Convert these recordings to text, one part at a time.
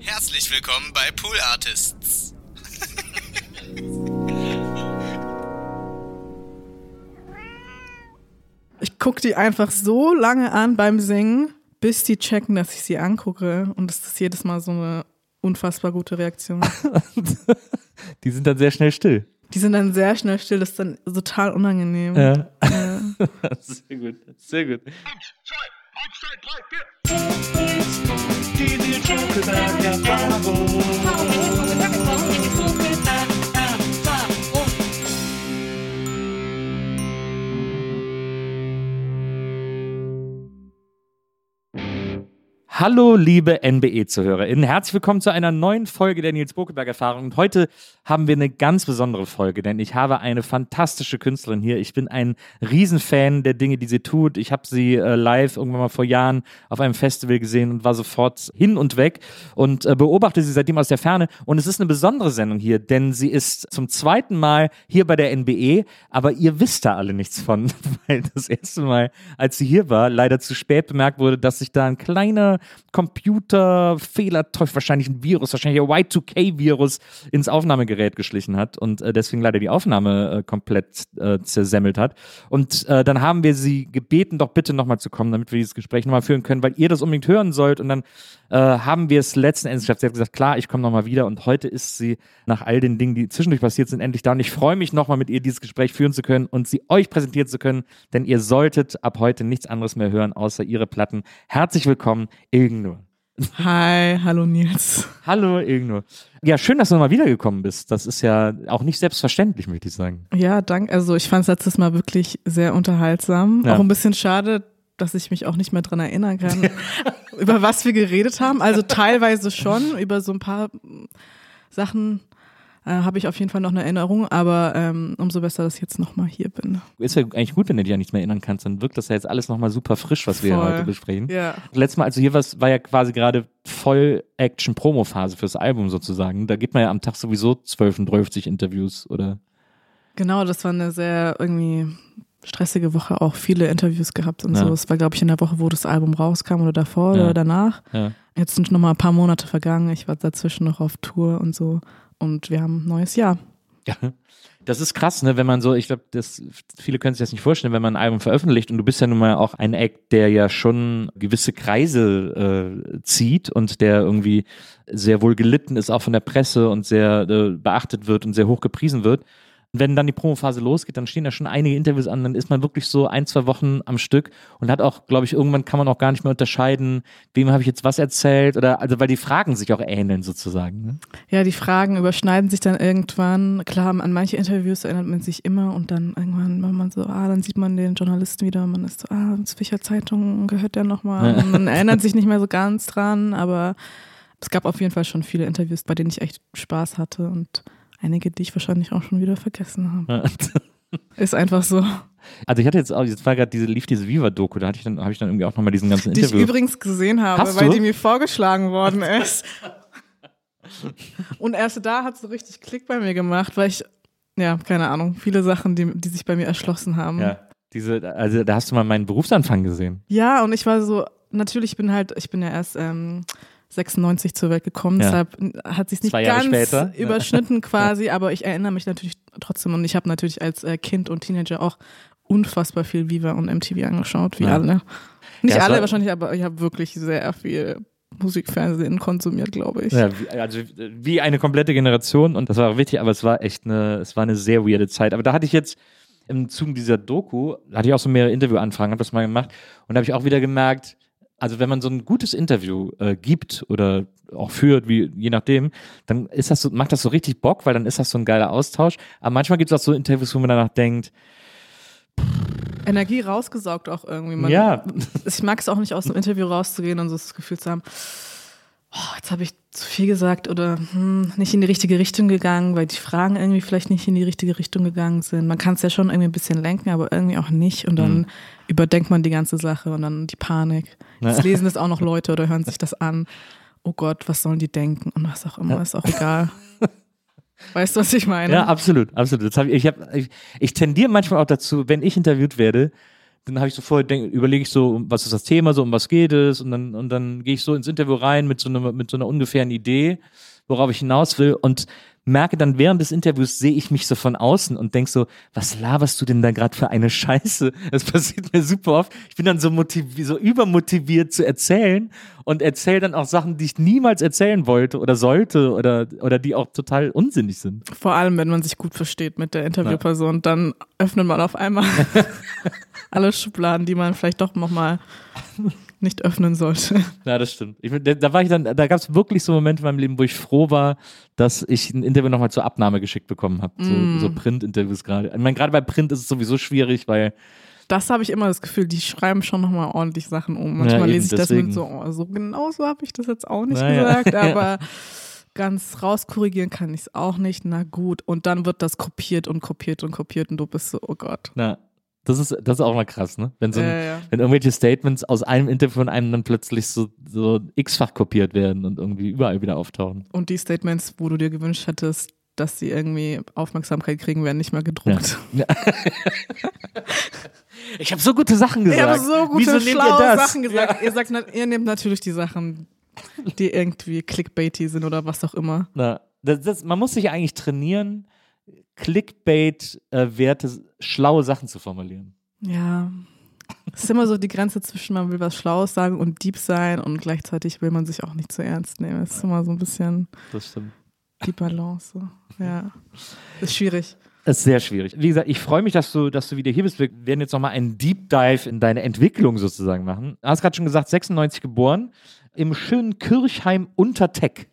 Herzlich willkommen bei Pool Artists. Ich gucke die einfach so lange an beim Singen, bis die checken, dass ich sie angucke. Und das ist jedes Mal so eine unfassbar gute Reaktion. Die sind dann sehr schnell still. Die sind dann sehr schnell still, das ist dann total unangenehm. Ja. sehr gut, sehr gut. ti dice che da che a Hallo, liebe NBE-ZuhörerInnen. Herzlich willkommen zu einer neuen Folge der Nils Bokeberg-Erfahrung. Und heute haben wir eine ganz besondere Folge, denn ich habe eine fantastische Künstlerin hier. Ich bin ein Riesenfan der Dinge, die sie tut. Ich habe sie äh, live irgendwann mal vor Jahren auf einem Festival gesehen und war sofort hin und weg und äh, beobachte sie seitdem aus der Ferne. Und es ist eine besondere Sendung hier, denn sie ist zum zweiten Mal hier bei der NBE, aber ihr wisst da alle nichts von, weil das erste Mal, als sie hier war, leider zu spät bemerkt wurde, dass sich da ein kleiner Computerfehlerteufel, wahrscheinlich ein Virus, wahrscheinlich ein Y2K-Virus ins Aufnahmegerät geschlichen hat und äh, deswegen leider die Aufnahme äh, komplett äh, zersemmelt hat. Und äh, dann haben wir sie gebeten, doch bitte nochmal zu kommen, damit wir dieses Gespräch nochmal führen können, weil ihr das unbedingt hören sollt. Und dann äh, haben wir es letzten Endes geschafft. Sie hat gesagt, klar, ich komme nochmal wieder. Und heute ist sie nach all den Dingen, die zwischendurch passiert sind, endlich da. Und ich freue mich nochmal mit ihr dieses Gespräch führen zu können und sie euch präsentieren zu können, denn ihr solltet ab heute nichts anderes mehr hören, außer ihre Platten. Herzlich willkommen, Ilgnur. Hi, hallo Nils. Hallo, Ilgnur. Ja, schön, dass du nochmal wiedergekommen bist. Das ist ja auch nicht selbstverständlich, möchte ich sagen. Ja, danke. Also ich fand es letztes Mal wirklich sehr unterhaltsam. Ja. Auch ein bisschen schade, dass ich mich auch nicht mehr dran erinnern kann, über was wir geredet haben. Also teilweise schon, über so ein paar Sachen äh, habe ich auf jeden Fall noch eine Erinnerung, aber ähm, umso besser, dass ich jetzt nochmal hier bin. Ist ja eigentlich gut, wenn du dich an nichts mehr erinnern kannst. Dann wirkt das ja jetzt alles nochmal super frisch, was wir Voll. heute besprechen. Ja. Letztes Mal, als du hier warst, war ja quasi gerade Voll-Action-Promo-Phase fürs Album sozusagen. Da gibt man ja am Tag sowieso 12 und 12 Interviews, oder? Genau, das war eine sehr irgendwie stressige Woche, auch viele Interviews gehabt und Ja. so. Es war, glaube ich, in der Woche, wo das Album rauskam oder davor Ja. oder danach. Ja. Jetzt sind noch mal ein paar Monate vergangen. Ich war dazwischen noch auf Tour und so. Und wir haben ein neues Jahr. Ja. Das ist krass, ne, wenn man so, ich glaube, das viele können sich das nicht vorstellen, wenn man ein Album veröffentlicht und du bist ja nun mal auch ein Act, der ja schon gewisse Kreise äh, zieht und der irgendwie sehr wohl gelitten ist, auch von der Presse und sehr äh, beachtet wird und sehr hoch gepriesen wird. Und wenn dann die Promophase losgeht, dann stehen da schon einige Interviews an, dann ist man wirklich so ein, zwei Wochen am Stück und hat auch, glaube ich, irgendwann kann man auch gar nicht mehr unterscheiden, wem habe ich jetzt was erzählt oder, also weil die Fragen sich auch ähneln sozusagen. Ne? Ja, die Fragen überschneiden sich dann irgendwann. Klar, an manche Interviews erinnert man sich immer und dann irgendwann, wenn man so, ah, dann sieht man den Journalisten wieder und man ist so, ah, zu welcher Zeitung gehört der nochmal? Und man erinnert sich nicht mehr so ganz dran, aber es gab auf jeden Fall schon viele Interviews, bei denen ich echt Spaß hatte und einige, die ich wahrscheinlich auch schon wieder vergessen habe. Ist einfach so. Also ich hatte jetzt auch, jetzt war gerade diese, lief diese Viva-Doku, da hatte ich dann, habe ich dann irgendwie auch nochmal diesen ganzen Die ich Interview. übrigens gesehen habe, Hast weil du? die mir vorgeschlagen worden ist. Und erst da hat es so richtig Klick bei mir gemacht, weil ich, ja, keine Ahnung, viele Sachen, die, die sich bei mir erschlossen haben. ja, diese, also da hast du mal meinen Berufsanfang gesehen. Ja, und ich war so, natürlich bin halt, ich bin ja erst ähm, 96 zur Welt gekommen, Ja. deshalb hat sich nicht ganz später. Überschnitten quasi, aber ich erinnere mich natürlich trotzdem und ich habe natürlich als äh, Kind und Teenager auch unfassbar viel Viva und MTV angeschaut, wie Ja. alle. Nicht Ja, alle wahrscheinlich, aber ich habe wirklich sehr viel Musikfernsehen konsumiert, glaube ich. Ja, also wie eine komplette Generation und das war auch wichtig, aber es war echt eine, es war eine sehr weirde Zeit. Aber da hatte ich jetzt im Zuge dieser Doku, hatte ich auch so mehrere Interviewanfragen, habe das mal gemacht und da habe ich auch wieder gemerkt, also wenn man so ein gutes Interview äh, gibt oder auch führt, wie je nachdem, dann ist das so, macht das so richtig Bock, weil dann ist das so ein geiler Austausch. Aber manchmal gibt es auch so Interviews, wo man danach denkt, Energie rausgesaugt auch irgendwie. Man, Ja. Ich mag es auch nicht, aus dem Interview rauszugehen und so das Gefühl zu haben, oh, jetzt habe ich zu viel gesagt oder hm, nicht in die richtige Richtung gegangen, weil die Fragen irgendwie vielleicht nicht in die richtige Richtung gegangen sind. Man kann es ja schon irgendwie ein bisschen lenken, aber irgendwie auch nicht. Und dann überdenkt man die ganze Sache und dann die Panik. Jetzt lesen das auch noch Leute oder hören sich das an. Oh Gott, was sollen die denken? Und was auch immer, ist auch egal. Weißt du, was ich meine? Ja, absolut, absolut. Das hab ich, ich, hab, ich, ich tendiere manchmal auch dazu, wenn ich interviewt werde, dann habe ich so vorher, überlege ich so, was ist das Thema, so um was geht es und dann, und dann gehe ich so ins Interview rein mit so, einer, mit so einer ungefähren Idee, worauf ich hinaus will und merke dann während des Interviews sehe ich mich so von außen und denk so, was laberst du denn da gerade für eine Scheiße? Das passiert mir super oft. Ich bin dann so motiviert, so übermotiviert zu erzählen und erzähle dann auch Sachen, die ich niemals erzählen wollte oder sollte oder, oder die auch total unsinnig sind. Vor allem, wenn man sich gut versteht mit der Interviewperson, dann öffnet man auf einmal alle Schubladen, die man vielleicht doch nochmal nicht öffnen sollte. Ja, das stimmt. Ich, da, da war ich dann, da gab es wirklich so Momente in meinem Leben, wo ich froh war, dass ich ein Interview nochmal zur Abnahme geschickt bekommen habe. So, Mm. so Print-Interviews gerade. Ich meine, gerade bei Print ist es sowieso schwierig, weil Das habe ich immer das Gefühl, die schreiben schon nochmal ordentlich Sachen um. Manchmal Ja, eben, lese ich das deswegen. mit so, oh, so genau so habe ich das jetzt auch nicht Naja. gesagt, aber ganz rauskorrigieren kann ich es auch nicht. Na gut. Und dann wird das kopiert und kopiert und kopiert und du bist so, oh Gott. na, das ist, das ist auch mal krass, ne? Wenn so ein, Ja, ja. wenn irgendwelche Statements aus einem Interview von einem dann plötzlich so, so x-fach kopiert werden und irgendwie überall wieder auftauchen. Und die Statements, wo du dir gewünscht hättest, dass sie irgendwie Aufmerksamkeit kriegen, werden nicht mehr gedruckt. Ich habe so gute Sachen Ich gesagt. habe so gute, Wieso ihr schlaue das? Sachen gesagt. Ihr, sagt, ihr nehmt natürlich die Sachen, die irgendwie clickbaity sind oder was auch immer. Na, das, das, man muss sich eigentlich trainieren, Clickbait-Werte, schlaue Sachen zu formulieren. Ja. Es ist immer so die Grenze zwischen, man will was Schlaues sagen und deep sein und gleichzeitig will man sich auch nicht zu ernst nehmen. Es ist immer so ein bisschen die Balance. Ja. Ist schwierig. Das ist sehr schwierig. Wie gesagt, ich freue mich, dass du, dass du wieder hier bist. Wir werden jetzt nochmal einen Deep Dive in deine Entwicklung sozusagen machen. Du hast gerade schon gesagt, 96 geboren, im schönen Kirchheim unter Teck.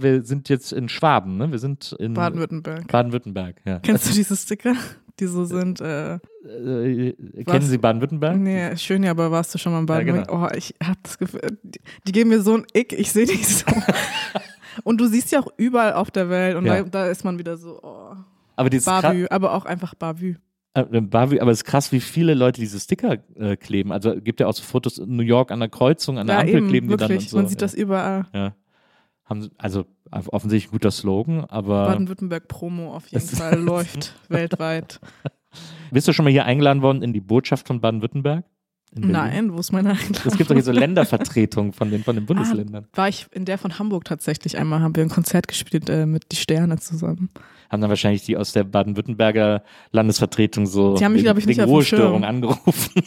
Wir sind jetzt in Schwaben, ne? Wir sind in Baden-Württemberg. Baden-Württemberg. Ja. Kennst du diese Sticker, die so sind? Äh, Äh, Was? kennen Sie Baden-Württemberg? nee, schön, ja, aber warst du schon mal in Ja, genau. Baden-Württemberg? Oh, ich hab das Gefühl, die, die geben mir so ein Ick, ich sehe die so. und du siehst ja auch überall auf der Welt und Ja. da, da ist man wieder so, oh, Aber dieses Bavü, aber auch einfach Bavü. äh, Bavü, aber es ist krass, wie viele Leute diese Sticker äh, kleben. Also gibt ja auch so Fotos in New York an der Kreuzung, an der Ja, Ampel eben, kleben die wirklich. dann und so. Man sieht ja. das überall. Ja. Haben, also offensichtlich ein guter Slogan, aber Baden-Württemberg Promo auf jeden Fall läuft weltweit. bist du schon mal hier eingeladen worden in die Botschaft von Baden-Württemberg? Nein, wo ist meine Einladung? Es gibt doch hier so Ländervertretungen von den, von den Bundesländern. War ich in der von Hamburg tatsächlich einmal, haben wir ein Konzert gespielt äh, mit Die Sterne zusammen. Haben dann wahrscheinlich die aus der Baden-Württemberger Landesvertretung so Die haben mich, wegen- ich, wegen Ruhestörung angerufen.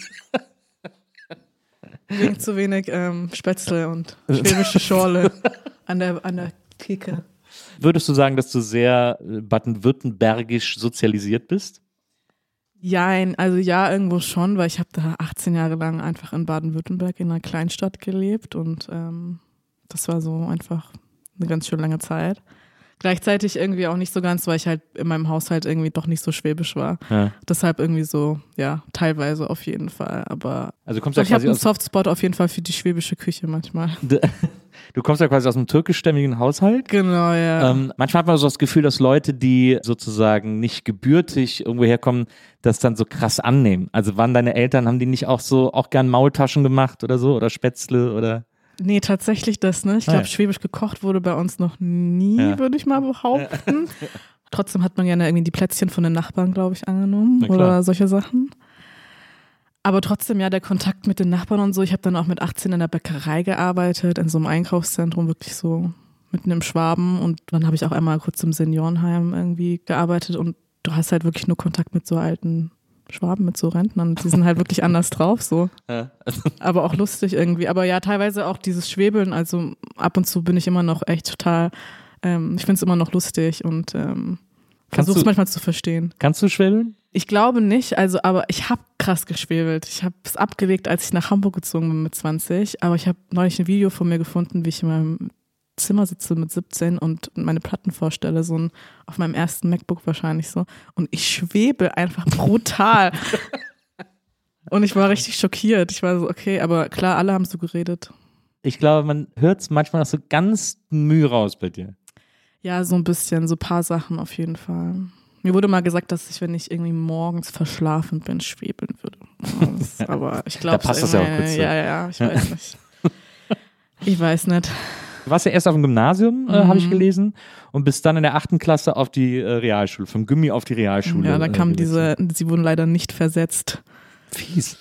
Wegen zu wenig ähm, Spätzle und schwäbische Schorle an der, an der Theke. Würdest du sagen, dass du sehr äh, baden-württembergisch sozialisiert bist? Ja, ein- also ja, irgendwo schon, weil ich habe da 18 Jahre lang einfach in Baden-Württemberg in einer Kleinstadt gelebt und ähm, das war so einfach eine ganz schön lange Zeit. Gleichzeitig irgendwie auch nicht so ganz, weil ich halt in meinem Haushalt irgendwie doch nicht so schwäbisch war. Ja. Deshalb irgendwie so, ja, teilweise auf jeden Fall. Aber Also kommst ja ich habe einen Softspot auf jeden Fall für die schwäbische Küche manchmal. du kommst ja quasi aus einem türkischstämmigen Haushalt. Genau, ja. Ähm, manchmal hat man so das Gefühl, dass Leute, die sozusagen nicht gebürtig irgendwo herkommen, das dann so krass annehmen. Also waren deine Eltern, haben die nicht auch so auch gern Maultaschen gemacht oder so oder Spätzle oder Nee, tatsächlich das nicht. Ich Ah, glaube, ja. schwäbisch gekocht wurde bei uns noch nie, Ja. würde ich mal behaupten. Trotzdem hat man gerne irgendwie die Plätzchen von den Nachbarn, glaube ich, angenommen oder solche Sachen. Aber trotzdem, ja, der Kontakt mit den Nachbarn und so. Ich habe dann auch mit 18 in der Bäckerei gearbeitet, in so einem Einkaufszentrum, wirklich so mitten im Schwaben. Und dann habe ich auch einmal kurz im Seniorenheim irgendwie gearbeitet und du hast halt wirklich nur Kontakt mit so alten Schwaben mit so Rentnern. Die sind halt wirklich anders drauf, so. Ja. Aber auch lustig irgendwie. Aber ja, teilweise auch dieses Schwebeln. Also ab und zu bin ich immer noch echt total, ähm, ich finde es immer noch lustig und ähm, versuche es manchmal zu verstehen. Kannst du schwellen? Ich glaube nicht, also, aber ich habe krass geschwebelt. Ich habe es abgelegt, als ich nach Hamburg gezogen bin mit 20. Aber ich habe neulich ein Video von mir gefunden, wie ich in meinem Zimmer sitze mit 17 und meine Platten vorstelle, so ein, auf meinem ersten MacBook wahrscheinlich so. Und ich schwebe einfach brutal. und ich war richtig schockiert. Ich war so, okay, aber klar, alle haben so geredet. Ich glaube, man hört es manchmal noch so ganz Mühe raus bei dir. Ja, so ein bisschen, so ein paar Sachen auf jeden Fall. Mir wurde mal gesagt, dass ich, wenn ich irgendwie morgens verschlafen bin, schwebeln würde. Das- Aber ich glaube, Da passt das ja auch so. Ja, ja, ja, ich weiß nicht. Ich weiß nicht. Du warst ja erst auf dem Gymnasium, äh, habe ich Mhm. gelesen, und bist dann in der achten Klasse auf die äh, Realschule, vom Gimmi auf die Realschule. Ja, da äh, kam diese, sie wurden leider nicht versetzt. Fies.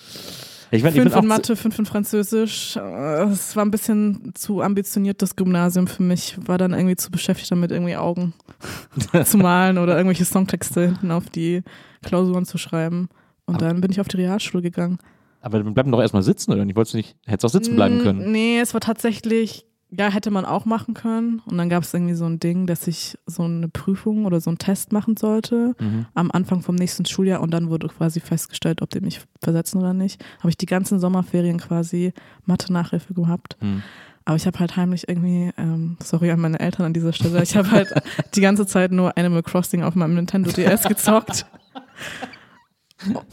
Ich, mein, ich Fünf in Mathe, fünf in Französisch. Äh, Es war ein bisschen zu ambitioniert, das Gymnasium für mich. War dann irgendwie zu beschäftigt damit, irgendwie Augen zu malen oder irgendwelche Songtexte hinten auf die Klausuren zu schreiben. Und Aber- dann bin ich auf die Realschule gegangen. Aber dann bleib doch erstmal sitzen, oder nicht? Wolltest du nicht, hättest auch sitzen bleiben können. Nee, es war tatsächlich, ja, hätte man auch machen können. Und dann gab es irgendwie so ein Ding, dass ich so eine Prüfung oder so einen Test machen sollte Mhm. am Anfang vom nächsten Schuljahr und dann wurde quasi festgestellt, ob die mich versetzen oder nicht. Habe ich die ganzen Sommerferien quasi Mathe-Nachhilfe gehabt. Mhm. Aber ich habe halt heimlich irgendwie, ähm, sorry an meine Eltern an dieser Stelle, ich habe halt die ganze Zeit nur Animal Crossing auf meinem Nintendo DS gezockt.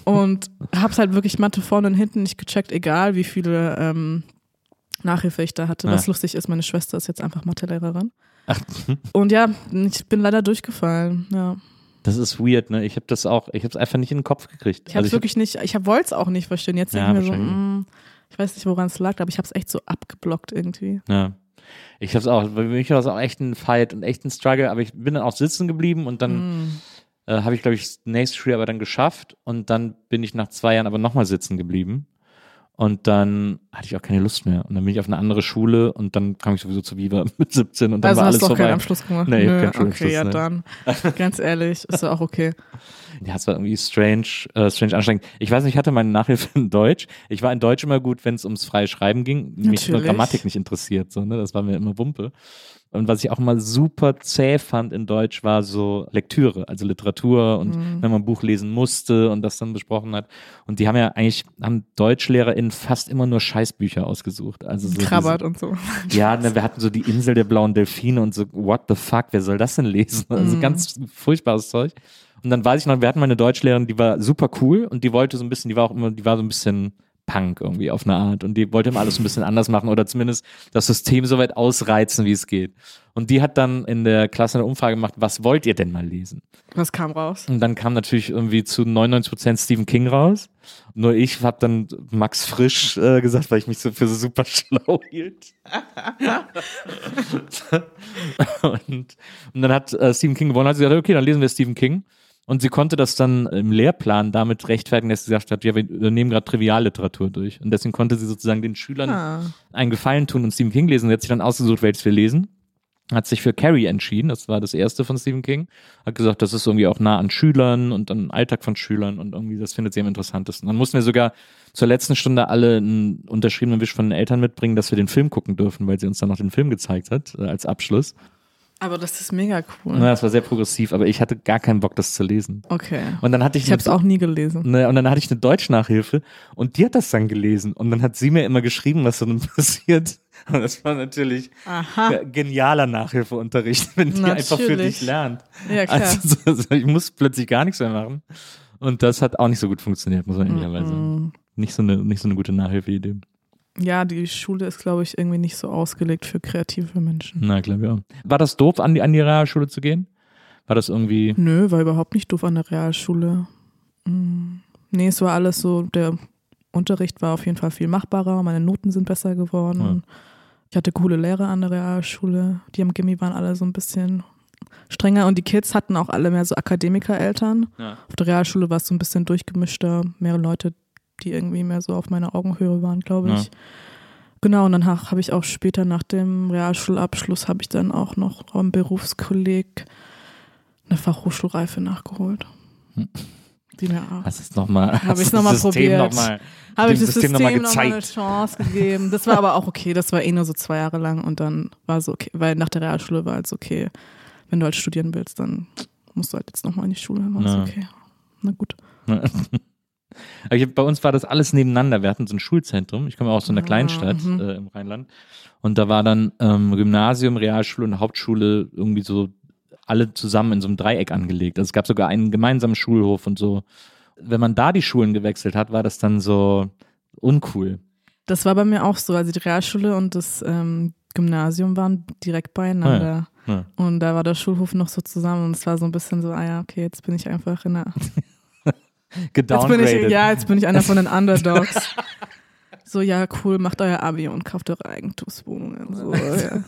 Und hab's halt wirklich Mathe vorne und hinten nicht gecheckt, egal wie viele ähm, Nachhilfe ich da hatte. Ja. Was lustig ist, meine Schwester ist jetzt einfach Mathelehrerin. Ach, Und ja, ich bin leider durchgefallen. Ja. das ist weird, ne? Ich habe das auch, ich habe es einfach nicht in den Kopf gekriegt. Ich habe Also wirklich nicht, ich wollte es auch nicht verstehen. Jetzt Ja, denke ich mir so, wahrscheinlich. mm, ich weiß nicht, woran es lag, aber ich habe es echt so abgeblockt irgendwie. Ja. Ich hab's auch, bei mir war das auch echt ein Fight und echt ein Struggle, aber ich bin dann auch sitzen geblieben und dann Mm. äh, habe ich, glaube ich, das nächste Schuljahr aber dann geschafft und dann bin ich nach zwei Jahren aber nochmal sitzen geblieben. Und dann hatte ich auch keine Lust mehr. Und dann bin ich auf eine andere Schule und dann kam ich sowieso zu Viva mit 17 und dann Also war hast alles du auch vorbei. keinen Abschluss gemacht? Nee, Nö, keinen Schulabschluss, Okay, ja ne. dann. Ganz ehrlich, ist ja auch okay. Ja, es war irgendwie strange, äh, strange anstrengend. Ich weiß nicht, ich hatte meine Nachhilfe in Deutsch. Ich war in Deutsch immer gut, wenn es ums freie Schreiben ging. Mich nur. Grammatik nicht interessiert, so, ne? Das war mir immer Wumpe. Und was ich auch immer super zäh fand in Deutsch, war so Lektüre, also Literatur und Mhm. wenn man ein Buch lesen musste und das dann besprochen hat. Und die haben ja eigentlich, haben DeutschlehrerInnen fast immer nur Scheißbücher ausgesucht. Also so Krabbert diese- und so. ja, ne, wir hatten so die Insel der blauen Delfine und so, what the fuck, wer soll das denn lesen? Also Mhm. ganz furchtbares Zeug. Und dann weiß ich noch, wir hatten mal eine Deutschlehrerin, die war super cool und die wollte so ein bisschen, die war auch immer, die war so ein bisschen Punk irgendwie auf eine Art und die wollte immer alles ein bisschen anders machen oder zumindest das System so weit ausreizen, wie es geht. Und die hat dann in der Klasse eine Umfrage gemacht, was wollt ihr denn mal lesen? Was kam raus? Und dann kam natürlich irgendwie zu 99% Stephen King raus. Nur ich habe dann Max Frisch äh, gesagt, weil ich mich so für so super schlau hielt. und, und dann hat äh, Stephen King gewonnen, hat sie gesagt, okay, dann lesen wir Stephen King. Und sie konnte das dann im Lehrplan damit rechtfertigen, dass sie gesagt hat, ja, wir nehmen gerade Trivialliteratur durch. Und deswegen konnte sie sozusagen den Schülern Ah. einen Gefallen tun und Stephen King lesen. Sie hat sich dann ausgesucht, welches wir lesen. Hat sich für Carrie entschieden, das war das erste von Stephen King. Hat gesagt, das ist irgendwie auch nah an Schülern und an Alltag von Schülern und irgendwie, das findet sie am interessantesten. Dann mussten wir sogar zur letzten Stunde alle einen unterschriebenen Wisch von den Eltern mitbringen, dass wir den Film gucken dürfen, weil sie uns dann noch den Film gezeigt hat, äh, als Abschluss. Aber das ist mega cool. Ja, das war sehr progressiv, aber ich hatte gar keinen Bock, das zu lesen. Okay. Und dann hatte ich, Ich habe es auch nie gelesen. Ne, und dann hatte ich eine Deutschnachhilfe und die hat das dann gelesen und dann hat sie mir immer geschrieben, was so dann passiert. Und das war natürlich Aha. ja, genialer Nachhilfeunterricht, wenn die einfach für dich lernt. Ja, klar. Also, so- so, ich muss plötzlich gar nichts mehr machen. Und das hat auch nicht so gut funktioniert, muss man ehrlicherweise sagen. Nicht so eine, nicht so eine gute Nachhilfeidee. Ja, die Schule ist, glaube ich, irgendwie nicht so ausgelegt für kreative Menschen. Na, glaube ich auch. War das doof, an die, an die Realschule zu gehen? War das irgendwie. Nö, war überhaupt nicht doof an der Realschule. Mm. Nee, es war alles so, der Unterricht war auf jeden Fall viel machbarer, meine Noten sind besser geworden. Ich hatte coole Lehrer an der Realschule. Die am Gimmi waren alle so ein bisschen strenger und die Kids hatten auch alle mehr so Akademikereltern. Ja. Auf der Realschule war es so ein bisschen durchgemischter, mehrere Leute, die irgendwie mehr so auf meiner Augenhöhe waren, glaube ich. Ja. Genau, und dann habe ich auch später nach dem Realschulabschluss habe ich dann auch noch am Berufskolleg eine Fachhochschulreife nachgeholt. Die mir auch. Hast es nochmal Habe ich nochmal probiert. Noch Habe ich das System System noch mal nochmal eine gezeigt. Chance gegeben. Das war aber auch okay. Das war eh nur so zwei Jahre lang und dann war so okay, weil nach der Realschule war es okay. Wenn du halt studieren willst, dann musst du halt jetzt nochmal in die Schule. War es Ja. okay. Na gut. Bei uns war das alles nebeneinander. Wir hatten so ein Schulzentrum. Ich komme auch aus so einer Ah, Kleinstadt mhm. äh, im Rheinland. Und da war dann ähm, Gymnasium, Realschule und Hauptschule irgendwie so alle zusammen in so einem Dreieck angelegt. Also es gab sogar einen gemeinsamen Schulhof und so. Wenn man da die Schulen gewechselt hat, war das dann so uncool. Das war bei mir auch so. Also die Realschule und das ähm, Gymnasium waren direkt beieinander. Ja. Und da war der Schulhof noch so zusammen und es war so ein bisschen so, ah ja, okay, jetzt bin ich einfach in der. Jetzt bin Gedowngraded. ich, ja, jetzt bin ich einer von den Underdogs. so, ja, cool, macht euer Abi und kauft eure Eigentumswohnungen. So, ja.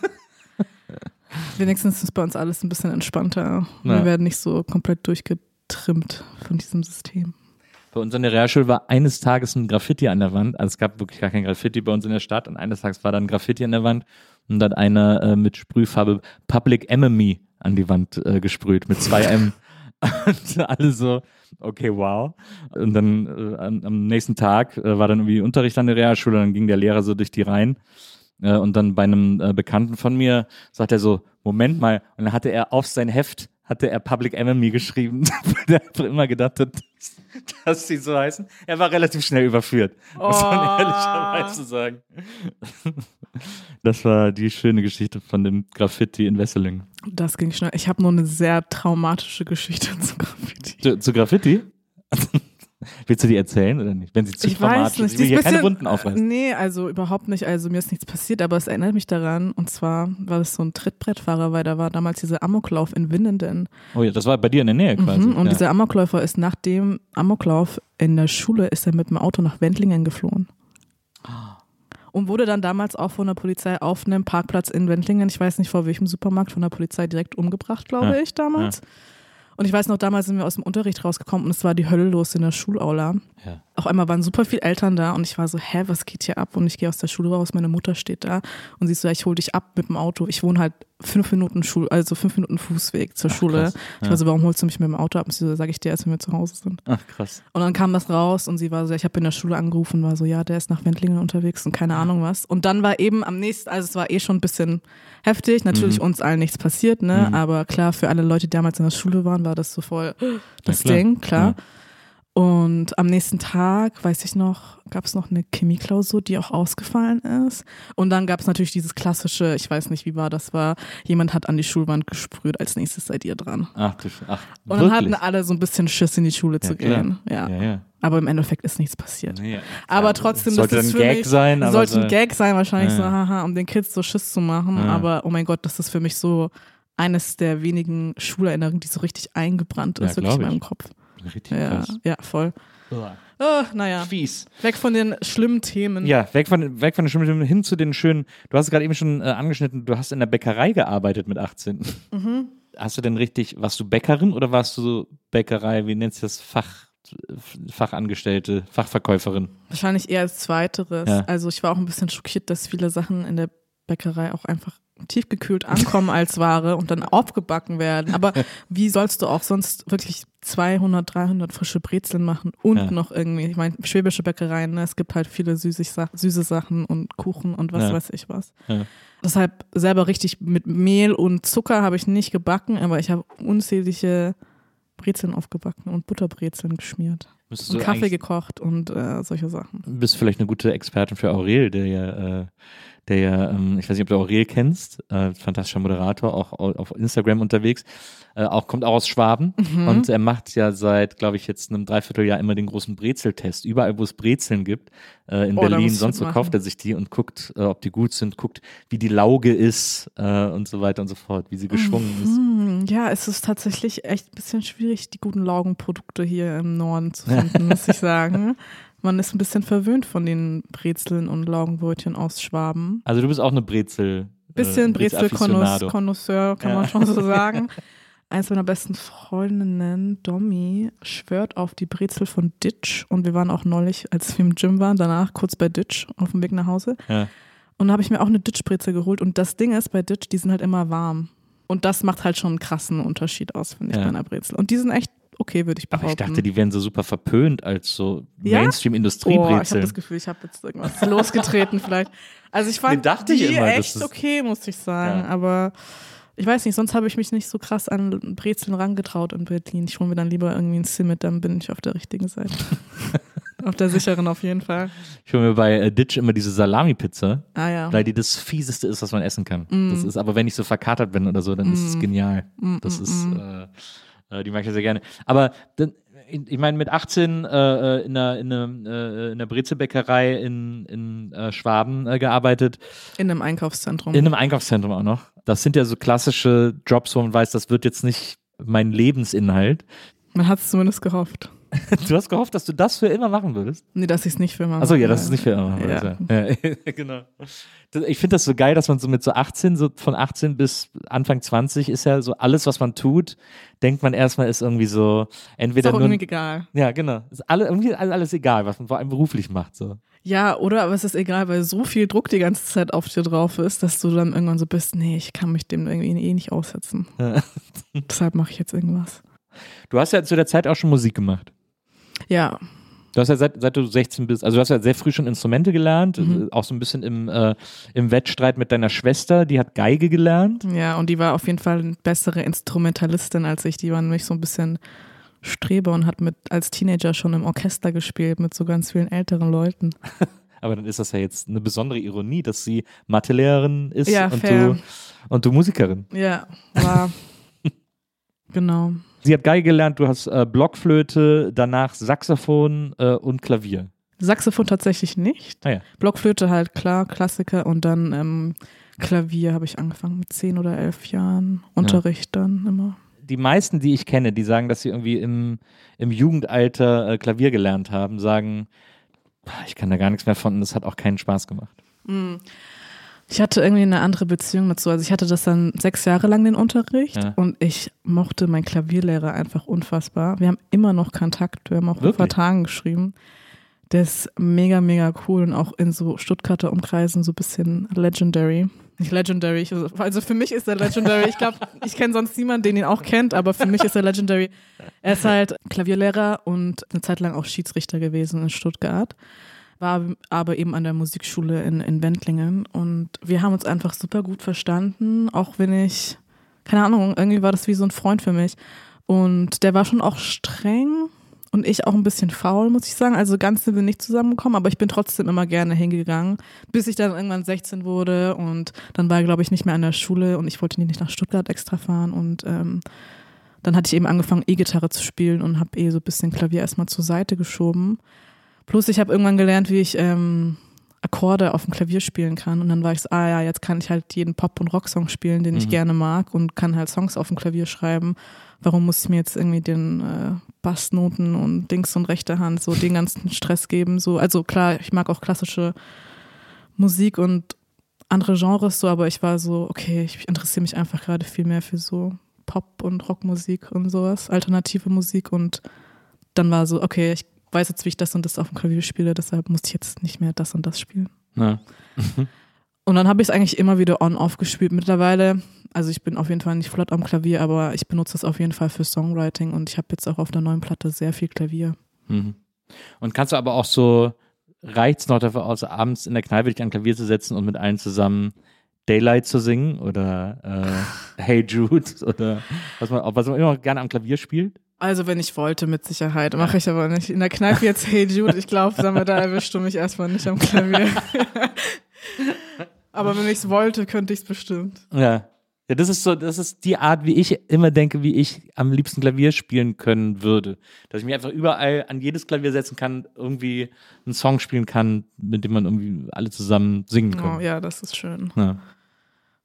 Wenigstens ist bei uns alles ein bisschen entspannter. Wir Ja. werden nicht so komplett durchgetrimmt von diesem System. Bei uns an der Realschule war eines Tages ein Graffiti an der Wand. Also es gab wirklich gar kein Graffiti bei uns in der Stadt. Und eines Tages war dann ein Graffiti an der Wand und dann einer äh, mit Sprühfarbe Public Enemy an die Wand äh, gesprüht mit zwei M. und alle so, okay, wow. Und dann äh, am, am nächsten Tag äh, war dann irgendwie Unterricht an der Realschule. Dann ging der Lehrer so durch die Reihen. Äh, und dann bei einem äh, Bekannten von mir sagt er so, Moment mal. Und dann hatte er auf sein Heft, hatte er Public Enemy geschrieben, weil er einfach immer gedacht hat, dass, dass sie so heißen. Er war relativ schnell überführt, muss man Oh. ehrlicherweise sagen. Das war die schöne Geschichte von dem Graffiti in Wesseling. Das ging schnell. Ich habe nur eine sehr traumatische Geschichte zu Graffiti. Zu, zu Graffiti? Willst du die erzählen oder nicht? Wenn sie zu Ich traumatisch weiß nicht. ist. Ich will hier keine Wunden aufreißen. Nee, also überhaupt nicht. Also mir ist nichts passiert, aber es erinnert mich daran. Und zwar war das so ein Trittbrettfahrer, weil da war damals dieser Amoklauf in Winnenden. Oh ja, das war bei dir in der Nähe quasi. Mhm. Und ja. dieser Amokläufer ist nach dem Amoklauf in der Schule, ist er mit dem Auto nach Wendlingen geflohen. Und wurde dann damals auch von der Polizei auf einem Parkplatz in Wendlingen, ich weiß nicht vor welchem Supermarkt, von der Polizei direkt umgebracht, glaube Ja. ich, damals. Und ich weiß noch, damals sind wir aus dem Unterricht rausgekommen und es war die Hölle los in der Schulaula. Ja. Auf einmal waren super viele Eltern da und ich war so, hä, was geht hier ab? Und ich gehe aus der Schule raus, meine Mutter steht da und sie ist so, ja, ich hol dich ab mit dem Auto. Ich wohne halt fünf Minuten Schul, also fünf Minuten Fußweg zur Ach, Schule. krass. Ich Ja. war so, warum holst du mich mit dem Auto ab? Und sie so, sag ich dir erst, wenn wir zu Hause sind. Ach, krass. Und dann kam das raus und sie war so, ich habe in der Schule angerufen und war so, ja, der ist nach Wendlingen unterwegs und keine Ahnung was. Und dann war eben am nächsten, also es war eh schon ein bisschen heftig, natürlich Mhm. uns allen nichts passiert, ne? Mhm. Aber klar, für alle Leute, die damals in der Schule waren, war das so voll das klar. Ding, klar. Ja. Und am nächsten Tag, weiß ich noch, gab es noch eine Chemieklausur, die auch ausgefallen ist. Und dann gab es natürlich dieses klassische, ich weiß nicht, wie war das war, jemand hat an die Schulwand gesprüht, als nächstes seid ihr dran. Ach, du, ach Und dann hatten alle so ein bisschen Schiss, in die Schule Ja, zu gehen. Ja. Ja, ja. Aber im Endeffekt ist nichts passiert. Nee, Aber ja, trotzdem, sollte das ist ein für Gag mich, sein, aber sollte so, ein Gag sein, wahrscheinlich Ja, so, ja. haha, um den Kids so Schiss zu machen. Ja. Aber oh mein Gott, das ist für mich so eines der wenigen Schulerinnerungen, die so richtig eingebrannt Ja, ist, wirklich in meinem Kopf. Richtig Ja, krass. ja, voll. Oh, naja, Fies. weg von den schlimmen Themen. Ja, weg von, weg von den Schwimmthemen hin zu den schönen. Du hast es gerade eben schon äh, angeschnitten, du hast in der Bäckerei gearbeitet mit 18. Mhm. Hast du denn richtig, warst du Bäckerin oder warst du so Bäckerei, wie nennt sich das, Fach, Fachangestellte, Fachverkäuferin? Wahrscheinlich eher als Zweiteres. Ja. Also ich war auch ein bisschen schockiert, dass viele Sachen in der Bäckerei auch einfach tiefgekühlt ankommen als Ware und dann aufgebacken werden. Aber wie sollst du auch sonst wirklich 200, 300 frische Brezeln machen und Ja. noch irgendwie, ich meine, schwäbische Bäckereien, ne, es gibt halt viele süße, süße Sachen und Kuchen und was Ja. weiß ich was. Ja. Deshalb selber richtig mit Mehl und Zucker habe ich nicht gebacken, aber ich habe unzählige Brezeln aufgebacken und Butterbrezeln geschmiert. Müsstest Und du Kaffee gekocht und äh, solche Sachen. Du bist vielleicht eine gute Expertin für Aurel, der ja, äh, der ja, ähm, ich weiß nicht, ob du Aurel kennst, äh, fantastischer Moderator, auch au- auf Instagram unterwegs, äh, auch kommt auch aus Schwaben Mhm. und er macht ja seit, glaube ich, jetzt einem Dreivierteljahr immer den großen Brezeltest. Überall, wo es Brezeln gibt, äh, in Oh, Berlin, sonst wo kauft er sich die und guckt, äh, ob die gut sind, guckt, wie die Lauge ist äh, und so weiter und so fort, wie sie geschwungen ist. Hm, ja, es ist tatsächlich echt ein bisschen schwierig, die guten Laugenprodukte hier im Norden zu finden, muss ich sagen. Man ist ein bisschen verwöhnt von den Brezeln und Laugenbrötchen aus Schwaben. Also du bist auch eine Brezel. Bisschen äh. Brezel-Konnoisseur, kann man Ja. schon so sagen. Eins meiner besten Freundinnen, Domi, schwört auf die Brezel von Ditch. Und wir waren auch neulich, als wir im Gym waren, danach kurz bei Ditch auf dem Weg nach Hause. Ja. Und da habe ich mir auch eine Ditch-Brezel geholt. Und das Ding ist, bei Ditch, die sind halt immer warm. Und das macht halt schon einen krassen Unterschied aus, finde ich, Ja. bei einer Brezel. Und die sind echt okay, würde ich Aber behaupten. ich dachte, die wären so super verpönt als so Ja? Oh, ich habe das Gefühl, ich habe jetzt irgendwas losgetreten vielleicht. Also ich fand Nee, dachte ich die immer, echt okay, muss ich sagen. Ja. Aber ich weiß nicht, sonst habe ich mich nicht so krass an Brezeln rangetraut in Berlin. Ich hole mir dann lieber irgendwie ein Simmet, dann bin ich auf der richtigen Seite. auf der sicheren auf jeden Fall. ich hole mir bei äh, Ditch immer diese Salami-Pizza, Ah ja. weil die das fieseste ist, was man essen kann. Mm. Das ist, aber wenn ich so verkatert bin oder so, dann ist es genial. Mm, Das mm, ist, mm. äh, äh, die mag ich sehr gerne. Aber dann, ich meine, mit 18 äh, äh, in einer, in einer, äh, in einer Brezelbäckerei in, in äh, Schwaben gearbeitet, In einem Einkaufszentrum. in einem Einkaufszentrum auch noch. Das sind ja so klassische Jobs, wo man weiß, das wird jetzt nicht mein Lebensinhalt. Man hat es zumindest gehofft. Du hast gehofft, dass du das für immer machen würdest? Nee, dass ich es nicht für immer Achso, ja, mache. das ist nicht für immer. Ja. Ja. Ja, genau. Ich finde das so geil, dass man so mit so 18, so von 18 bis Anfang 20 ist ja so alles, was man tut, denkt man erstmal ist irgendwie so Ist entweder auch nur. irgendwie egal. Ja, genau. Ist alle, irgendwie alles, alles egal, was man vor allem beruflich macht. So. Ja, oder aber es ist egal, weil so viel Druck die ganze Zeit auf dir drauf ist, dass du dann irgendwann so bist, nee, ich kann mich dem irgendwie eh nicht aussetzen. Ja. Deshalb mache ich jetzt irgendwas. Du hast ja zu der Zeit auch schon Musik gemacht. Ja, Du hast ja seit, seit du 16 bist, also du hast ja sehr früh schon Instrumente gelernt, Mhm. äh, auch so ein bisschen im, äh, im Wettstreit mit deiner Schwester, die hat Geige gelernt. ja, und die war auf jeden Fall eine bessere Instrumentalistin als ich. Die war nämlich so ein bisschen Streber und hat mit als Teenager schon im Orchester gespielt mit so ganz vielen älteren Leuten. Aber dann ist das ja jetzt eine besondere Ironie, dass sie Mathelehrerin ist Ja, und, fair. du, und du Musikerin. Ja, war genau. Sie hat Geige gelernt, du hast äh, Blockflöte, danach Saxophon äh, und Klavier. Saxophon tatsächlich nicht. Ah ja. Blockflöte halt klar, Klassiker und dann ähm, Klavier habe ich angefangen mit zehn oder elf Jahren. Unterricht dann immer. Die meisten, die ich kenne, die sagen, dass sie irgendwie im, im Jugendalter äh, Klavier gelernt haben, sagen, "Boah, ich kann da gar nichts mehr von und das hat auch keinen Spaß gemacht. Ich hatte irgendwie eine andere Beziehung dazu. Also ich hatte das dann sechs Jahre lang den Unterricht Ja. und ich mochte meinen Klavierlehrer einfach unfassbar. Wir haben immer noch Kontakt, wir haben auch Wirklich? vor Tagen geschrieben. Der ist mega, mega cool und auch in so Stuttgarter Umkreisen so ein bisschen legendary. Nicht legendary, also für mich ist er legendary. Ich glaube, ich kenne sonst niemanden, den ihn auch kennt, aber für mich ist er legendary. Er ist halt Klavierlehrer und eine Zeit lang auch Schiedsrichter gewesen in Stuttgart war aber eben an der Musikschule in, in Wendlingen und wir haben uns einfach super gut verstanden, auch wenn ich, keine Ahnung, irgendwie war das wie so ein Freund für mich. Und der war schon auch streng und ich auch ein bisschen faul, muss ich sagen. Also ganz sind wir nicht zusammengekommen, aber ich bin trotzdem immer gerne hingegangen, bis ich dann irgendwann 16 wurde und dann war er, glaube ich, nicht mehr an der Schule und ich wollte nicht nach Stuttgart extra fahren und ähm, dann hatte ich eben angefangen, E-Gitarre zu spielen und habe eh so ein bisschen Klavier erstmal zur Seite geschoben. Plus ich habe irgendwann gelernt, wie ich ähm, Akkorde auf dem Klavier spielen kann. Und dann war ich so, ah ja, jetzt kann ich halt jeden Pop- und Rocksong spielen, den ich Mhm. gerne mag und kann halt Songs auf dem Klavier schreiben. Warum muss ich mir jetzt irgendwie den äh, Bassnoten und Dings und rechte Hand so den ganzen Stress geben? So, also klar, ich mag auch klassische Musik und andere Genres so, aber ich war so, okay, ich interessiere mich einfach gerade viel mehr für so Pop- und Rockmusik und sowas, alternative Musik und dann war so, okay, ich weiß jetzt, wie ich das und das auf dem Klavier spiele, deshalb muss ich jetzt nicht mehr das und das spielen. Ja. Und dann habe ich es eigentlich immer wieder on-off gespielt. Mittlerweile, also ich bin auf jeden Fall nicht flott am Klavier, aber ich benutze das auf jeden Fall für Songwriting und ich habe jetzt auch auf der neuen Platte sehr viel Klavier. Mhm. Und kannst du aber auch so, reicht's noch dafür aus, abends in der Kneipe dich an Klavier zu setzen und mit allen zusammen Daylight zu singen oder äh, Hey Jude oder was man, was man immer noch gerne am Klavier spielt? Also wenn ich wollte, mit Sicherheit. Mache ich aber nicht. In der Kneipe jetzt Hey Jude, ich glaube, sag mal, da erwischst du mich erstmal nicht am Klavier. aber wenn ich es wollte, könnte ich es bestimmt. Ja. Ja, das ist so, das ist die Art, wie ich immer denke, wie ich am liebsten Klavier spielen können würde. Dass ich mich einfach überall an jedes Klavier setzen kann, irgendwie einen Song spielen kann, mit dem man irgendwie alle zusammen singen Oh, kann. ja, das ist schön. Ja,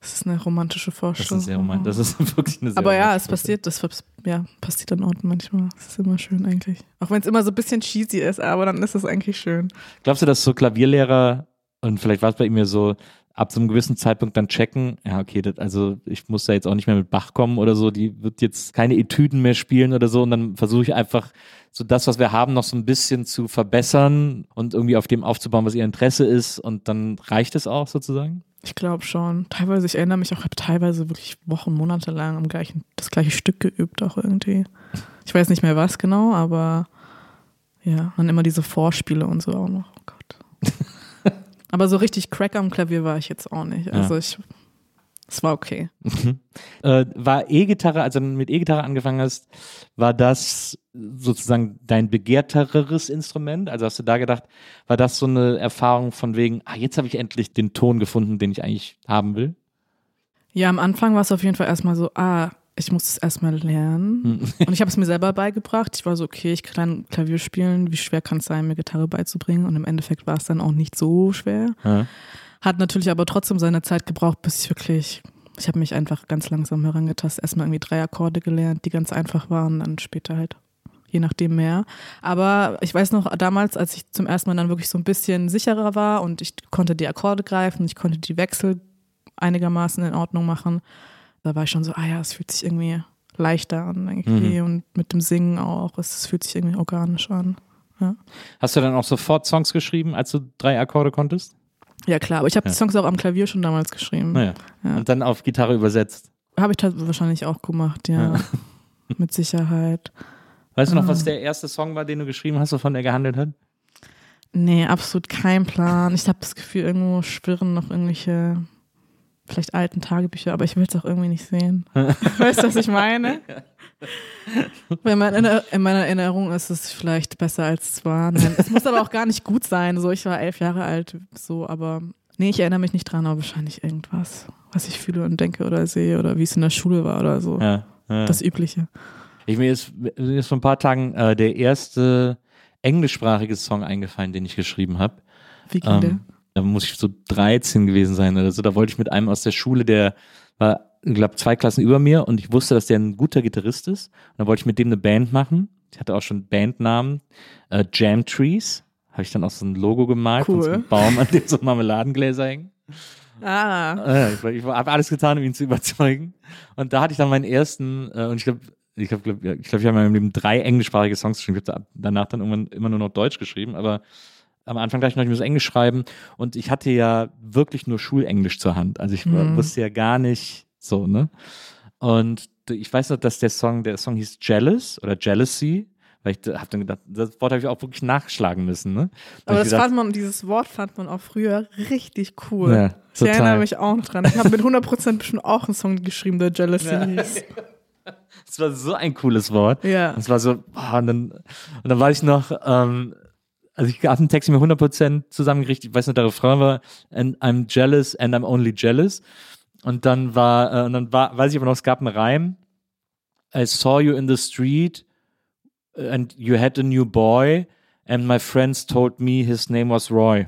Das ist eine romantische das Vorstellung. ist sehr romantisch. Das ist wirklich eine sehr Aber ja, es passiert, das ja, passiert an Orten manchmal. Es ist immer schön eigentlich. Auch wenn es immer so ein bisschen cheesy ist, aber dann ist es eigentlich schön. Glaubst du, dass so Klavierlehrer, und vielleicht war es bei ihm ja so, ab so einem gewissen Zeitpunkt dann checken, ja, okay, das, also ich muss da jetzt auch nicht mehr mit Bach kommen oder so, die wird jetzt keine Etüden mehr spielen oder so und dann versuche ich einfach so das, was wir haben, noch so ein bisschen zu verbessern und irgendwie auf dem aufzubauen, was ihr Interesse ist und dann reicht es auch sozusagen? Ich glaube schon. Teilweise, ich erinnere mich auch, ich habe teilweise wirklich Wochen, Monate lang am gleichen, das gleiche Stück geübt, auch irgendwie. Ich weiß nicht mehr was genau, aber ja, dann immer diese Vorspiele und so auch noch. Oh Gott. aber so richtig Crack am Klavier war ich jetzt auch nicht. Also Ja. ich, es war okay. Äh, war E-Gitarre, als du mit E-Gitarre angefangen hast, war das sozusagen dein begehrtereres Instrument? Also hast du da gedacht, war das so eine Erfahrung von wegen, ah, jetzt habe ich endlich den Ton gefunden, den ich eigentlich haben will? Ja, am Anfang war es auf jeden Fall erstmal so, ah, ich muss es erstmal lernen. Und ich habe es mir selber beigebracht. Ich war so, okay, ich kann Klavier spielen. Wie schwer kann es sein, mir Gitarre beizubringen? Und im Endeffekt war es dann auch nicht so schwer. Ja. Hat natürlich aber trotzdem seine Zeit gebraucht, bis ich wirklich, ich habe mich einfach ganz langsam herangetastet. Erstmal irgendwie drei Akkorde gelernt, die ganz einfach waren, dann später halt je nachdem mehr. Aber ich weiß noch, damals, als ich zum ersten Mal dann wirklich so ein bisschen sicherer war und ich konnte die Akkorde greifen, ich konnte die Wechsel einigermaßen in Ordnung machen, da war ich schon so, ah ja, es fühlt sich irgendwie leichter an irgendwie und mit dem Singen auch, es, es fühlt sich irgendwie organisch an. Ja. Hast du dann auch sofort Songs geschrieben, als du drei Akkorde konntest? Ja klar, aber ich habe Ja. die Songs auch am Klavier schon damals geschrieben. Naja. Ja. Und dann auf Gitarre übersetzt. Habe ich wahrscheinlich auch gemacht, ja. Ja. Mit Sicherheit. Weißt du noch, was der erste Song war, den du geschrieben hast, wovon er gehandelt hat? Nee, absolut kein Plan. Ich habe das Gefühl, irgendwo schwirren noch irgendwelche, vielleicht alten Tagebücher, aber ich will es auch irgendwie nicht sehen. weißt du, was ich meine? Wenn man in, in meiner Erinnerung ist es vielleicht besser als es war. Nein, es muss aber auch gar nicht gut sein. So, ich war elf Jahre alt, so, aber nee, ich erinnere mich nicht dran, aber wahrscheinlich irgendwas, was ich fühle und denke oder sehe oder wie es in der Schule war oder so. Ja. ja. Das Übliche. Ich, mir, ist, mir ist vor ein paar Tagen äh, der erste englischsprachige Song eingefallen, den ich geschrieben habe. Wie ging der? Da muss ich so 13 gewesen sein oder so. Da wollte ich mit einem aus der Schule, der war, ich glaube, zwei Klassen über mir und ich wusste, dass der ein guter Gitarrist ist. Und dann wollte ich mit dem eine Band machen. Ich hatte auch schon Bandnamen. Äh, Jam Trees. Habe ich dann auch so ein Logo gemalt von so einem Cool. Baum, an dem so Marmeladengläser hängen. Ah, Äh, ich habe alles getan, um ihn zu überzeugen. Und da hatte ich dann meinen ersten, äh, und ich glaube, ich glaube, glaub, ich, glaub, ich habe in meinem Leben drei englischsprachige Songs geschrieben. Ich habe danach dann irgendwann immer nur noch Deutsch geschrieben, aber am Anfang gleich noch ich muss Englisch schreiben und ich hatte ja wirklich nur Schulenglisch zur Hand. Also ich Mhm. wusste ja gar nicht so, ne? Und ich weiß noch, dass der Song, der Song hieß Jealous oder Jealousy, weil ich habe dann gedacht, das Wort habe ich auch wirklich nachschlagen müssen, ne? Da aber hab ich das gedacht, fand man, dieses Wort fand man auch früher richtig cool. Ja, ich erinnere mich auch noch dran. Ich habe mit 100% bestimmt auch einen Song geschrieben, der Jealousy hieß. das war so ein cooles Wort. Ja. Und es war so, boah, und dann, und dann war ich noch, ähm, also ich habe den Text mir 100% zusammengekriegt, ich weiß nicht, der Refrain war, and I'm jealous and I'm only jealous. Und dann war, äh, und dann war, weiß ich aber noch, es gab einen Reim, I saw you in the street and you had a new boy and my friends told me his name was Roy.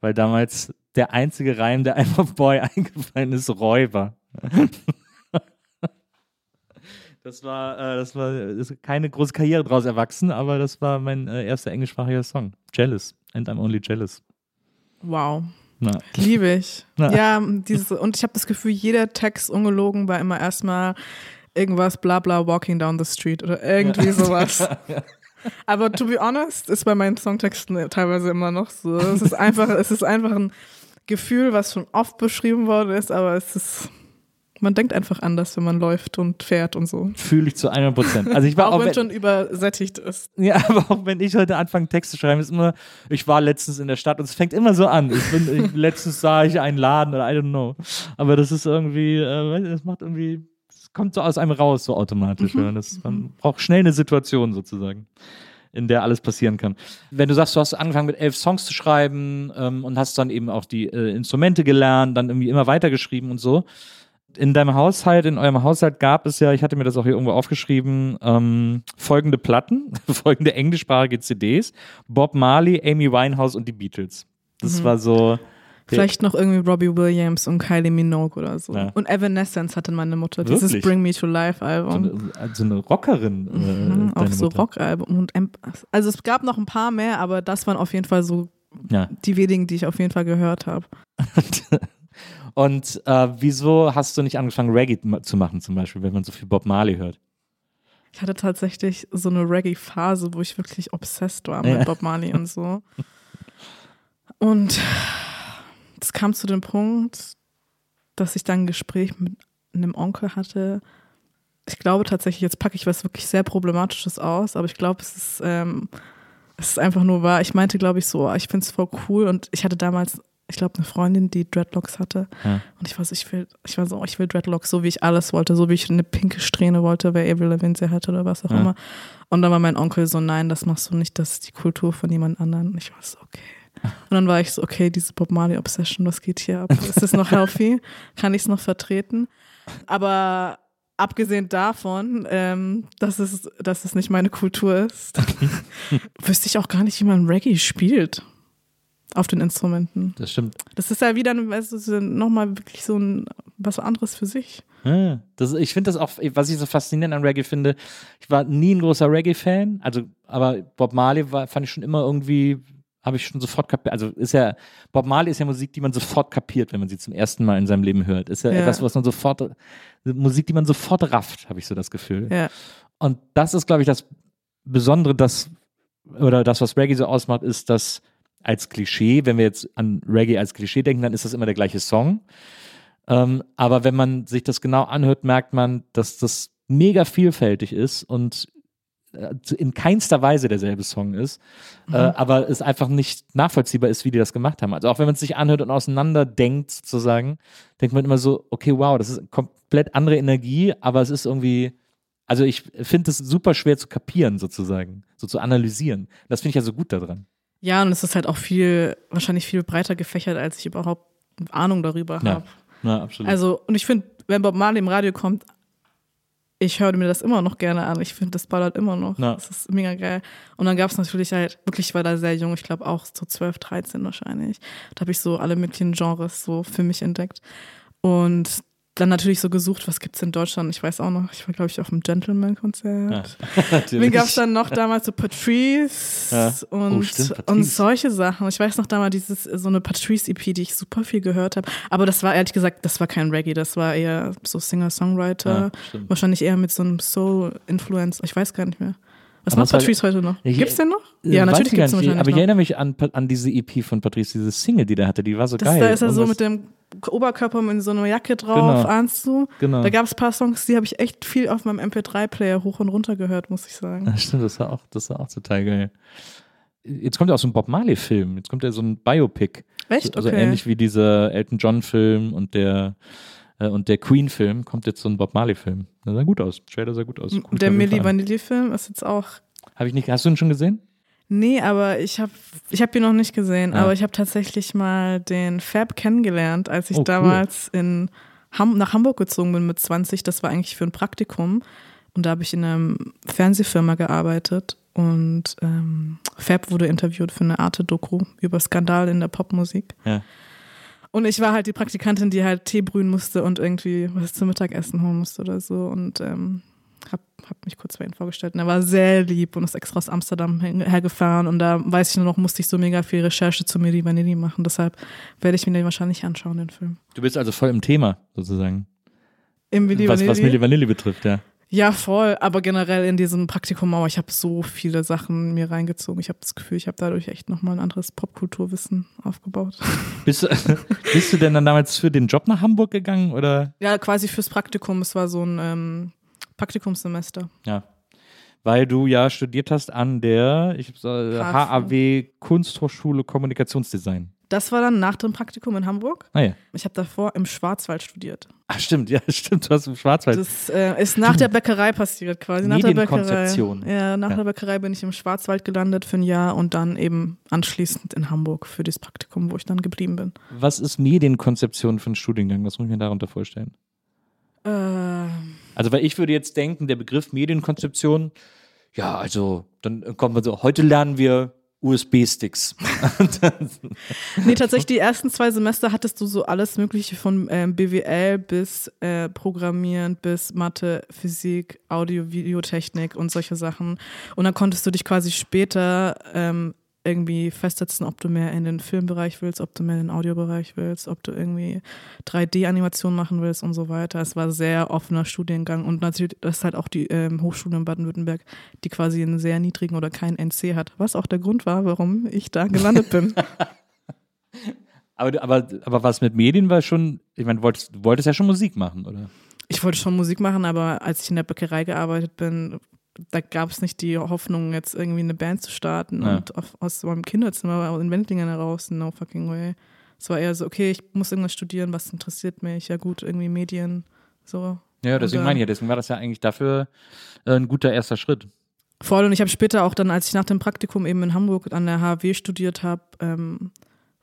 Weil damals der einzige Reim, der einem auf Boy eingefallen ist, Roy war. Das war, äh, das war ist keine große Karriere draus erwachsen, aber das war mein äh, erster englischsprachiger Song. Jealous. And I'm only jealous. Wow. Na. Liebe ich. Na. Ja, dieses, und ich habe das Gefühl, jeder Text ungelogen war immer erstmal irgendwas bla bla walking down the street oder irgendwie sowas. Aber to be honest, ist bei meinen Songtexten teilweise immer noch so. Es ist einfach, es ist einfach ein Gefühl, was schon oft beschrieben worden ist, aber es ist, man denkt einfach anders, wenn man läuft und fährt und so. Fühle ich zu 100 Prozent. Also ich war Auch, auch, wenn wenn, es schon übersättigt ist. ja, aber auch wenn ich heute anfange Text zu schreiben, ist immer, ich war letztens in der Stadt und es fängt immer so an. Ich bin, ich, letztens sah ich einen Laden oder I don't know. Aber das ist irgendwie, äh, das macht irgendwie, es kommt so aus einem raus, so automatisch. Ja. Das, man braucht schnell eine Situation sozusagen, in der alles passieren kann. Wenn du sagst, du hast angefangen mit elf Songs zu schreiben ähm, und hast dann eben auch die äh, Instrumente gelernt, dann irgendwie immer weitergeschrieben und so. In deinem Haushalt, in eurem Haushalt gab es ja, ich hatte mir das auch hier irgendwo aufgeschrieben, ähm, folgende Platten, folgende englischsprachige CDs: Bob Marley, Amy Winehouse und die Beatles. Das war so. Vielleicht noch irgendwie Robbie Williams und Kylie Minogue oder so. Ja. Und Evanescence hatte meine Mutter. Dieses Wirklich? Bring Me to Life So Album. eine, also eine Rockerin. Äh, Mhm, auch so. Rockalbum. Und also es gab noch ein paar mehr, aber das waren auf jeden Fall so Ja. die wenigen, die ich auf jeden Fall gehört habe. Und äh, wieso hast du nicht angefangen, Reggae zu machen, zum Beispiel, wenn man so viel Bob Marley hört? Ich hatte tatsächlich so eine Reggae-Phase, wo ich wirklich obsessed war Ja. mit Bob Marley und so. Und das kam zu dem Punkt, dass ich dann ein Gespräch mit einem Onkel hatte. Ich glaube tatsächlich, jetzt packe ich was wirklich sehr Problematisches aus, aber ich glaube, es ist, ähm, es ist einfach nur wahr. Ich meinte, glaube ich, so, ich finde es voll cool und ich hatte damals, ich glaube, eine Freundin, die Dreadlocks hatte. Ja. Und ich so, ich will, ich war so, ich will Dreadlocks, so wie ich alles wollte, so wie ich eine pinke Strähne wollte, wer Avril Lavigne sie hatte oder was auch Ja. immer. Und dann war mein Onkel so, nein, das machst du nicht, das ist die Kultur von jemand anderen. Und ich war so, okay. Und dann war ich so, okay, diese Bob Marley Obsession, was geht hier ab? Ist das noch healthy? Kann ich es noch vertreten? Aber abgesehen davon, ähm, dass, es, dass es nicht meine Kultur ist, wüsste ich auch gar nicht, wie man Reggae spielt auf den Instrumenten. Das stimmt. Das ist ja wieder weißt du, nochmal wirklich so ein was anderes für sich. Ja, das, ich finde das auch, was ich so faszinierend an Reggae finde, ich war nie ein großer Reggae-Fan, also, aber Bob Marley war, fand ich schon immer irgendwie, habe ich schon sofort kapiert, also ist ja, Bob Marley ist ja Musik, die man sofort kapiert, wenn man sie zum ersten Mal in seinem Leben hört. Ist ja, Ja. etwas, was man sofort, Musik, die man sofort rafft, habe ich so das Gefühl. Ja. Und das ist, glaube ich, das Besondere, das, oder das, was Reggae so ausmacht, ist, dass als Klischee, wenn wir jetzt an Reggae als Klischee denken, dann ist das immer der gleiche Song. Ähm, aber wenn man sich das genau anhört, merkt man, dass das mega vielfältig ist und äh, in keinster Weise derselbe Song ist, äh, aber es einfach nicht nachvollziehbar ist, wie die das gemacht haben. Also auch wenn man es sich anhört und auseinander denkt, sozusagen, denkt man immer so, okay, wow, das ist komplett andere Energie, aber es ist irgendwie, also ich finde es super schwer zu kapieren, sozusagen, so zu analysieren. Das finde ich ja so gut daran. Ja, und es ist halt auch viel, wahrscheinlich viel breiter gefächert, als ich überhaupt Ahnung darüber Ja. habe. Ja, absolut. Also, und ich finde, wenn Bob Marley im Radio kommt, ich höre mir das immer noch gerne an. Ich finde, das ballert immer noch. Ja. Das ist mega geil. Und dann gab es natürlich halt, wirklich, ich war da sehr jung, ich glaube auch so 12, 13 wahrscheinlich. Da habe ich so alle möglichen Genres so für mich entdeckt. Und dann natürlich so gesucht, was gibt's in Deutschland? Ich weiß auch noch, ich war, glaube ich, auf einem Gentleman-Konzert. Wen gab es dann noch damals? So Patrice Ja. und, Oh, stimmt, und Patrice. solche Sachen. Ich weiß noch damals dieses, so eine Patrice-EP, die ich super viel gehört habe. Aber das war ehrlich gesagt, das war kein Reggae, das war eher so Singer-Songwriter. Ja. Wahrscheinlich eher mit so einem Soul-Influence. Ich weiß gar nicht mehr. Was Aber macht Patrice heute noch? Ich- Gibt's den noch? Äh, Ja, natürlich gibt's den wahrscheinlich Aber ich erinnere mich an, an diese EP von Patrice, diese Single, die der hatte, die war so Das, geil. da ist er so mit dem Oberkörper mit so einer Jacke drauf, Genau. ahnst du? Genau. Da gab es ein paar Songs, die habe ich echt viel auf meinem MP3-Player hoch und runter gehört, muss ich sagen. Ja, stimmt, das war auch, das war auch total geil. Jetzt kommt ja auch so ein Bob Marley-Film. Jetzt kommt ja so ein Biopic. Echt? Also Okay. ähnlich wie dieser Elton John-Film und der und der Queen-Film kommt jetzt so ein Bob Marley-Film. Der sah gut aus. Trailer sah gut aus. Guckt Der Milli. Vanilli-Film ist jetzt auch. Hab ich nicht. Hast du ihn schon gesehen? Nee, aber ich habe ich hab ihn noch nicht gesehen, Ja. aber ich habe tatsächlich mal den Fab kennengelernt, als ich Oh, cool. damals in Ham nach Hamburg gezogen bin mit 20. Das war eigentlich für ein Praktikum. Und da habe ich in einer Fernsehfirma gearbeitet. Und ähm, Fab wurde interviewt für eine Arte-Doku über Skandal in der Popmusik. Ja. Und ich war halt die Praktikantin, die halt Tee brühen musste und irgendwie was zum Mittagessen holen musste oder so. Und ähm, hab, hab mich kurz bei ihm vorgestellt. Und er war sehr lieb und ist extra aus Amsterdam hergefahren. Und da weiß ich nur noch, musste ich so mega viel Recherche zu Milli Vanilli machen. Deshalb werde ich mir den wahrscheinlich anschauen, den Film. Du bist also voll im Thema, sozusagen. Im Milli was, Vanilli? was Milli Vanilli betrifft, ja. Ja, voll. Aber generell in diesem Praktikum auch. Ich habe so viele Sachen mir reingezogen. Ich habe das Gefühl, ich habe dadurch echt nochmal ein anderes Popkulturwissen aufgebaut. Bist du, bist du denn dann damals für den Job nach Hamburg gegangen oder? Ja, quasi fürs Praktikum. Es war so ein ähm, Praktikumssemester. Ja. Weil du ja studiert hast an der ich äh. HAW Kunsthochschule Kommunikationsdesign. Das war dann nach dem Praktikum in Hamburg. Ah ja. Ich habe davor im Schwarzwald studiert. Ach stimmt, ja, stimmt, du hast im Schwarzwald. Das äh, ist nach der Bäckerei passiert quasi. Nach der Bäckerei. Medienkonzeption. Ja, nach Ja. der Bäckerei bin ich im Schwarzwald gelandet für ein Jahr und dann eben anschließend in Hamburg für das Praktikum, wo ich dann geblieben bin. Was ist Medienkonzeption für einen Studiengang? Was muss ich mir darunter vorstellen? Äh, Also, weil ich würde jetzt denken, der Begriff Medienkonzeption, ja, also, dann kommt man so, heute lernen wir USB-Sticks. nee, tatsächlich die ersten zwei Semester hattest du so alles Mögliche von ähm, BWL bis äh, Programmieren bis Mathe, Physik, Audio, Videotechnik und solche Sachen. Und dann konntest du dich quasi später ähm, irgendwie festsetzen, ob du mehr in den Filmbereich willst, ob du mehr in den Audiobereich willst, ob du irgendwie 3D-Animation machen willst und so weiter. Es war ein sehr offener Studiengang und natürlich, das ist halt auch die ähm, Hochschule in Baden-Württemberg, die quasi einen sehr niedrigen oder keinen NC hat, was auch der Grund war, warum ich da gelandet bin. Aber, aber, aber was mit Medien war schon, ich meine, du wolltest, du wolltest ja schon Musik machen, oder? Ich wollte schon Musik machen, aber als ich in der Bäckerei gearbeitet bin, da gab es nicht die Hoffnung, jetzt irgendwie eine Band zu starten Ja. und auf, aus meinem Kinderzimmer in Wendlingen heraus, no fucking way. Es war eher so, okay, ich muss irgendwas studieren, was interessiert mich? Ja gut, irgendwie Medien, so. Ja, deswegen meine ich ja, deswegen war das ja eigentlich dafür äh, ein guter erster Schritt. Voll und ich habe später auch dann, als ich nach dem Praktikum eben in Hamburg an der HW studiert habe, ähm,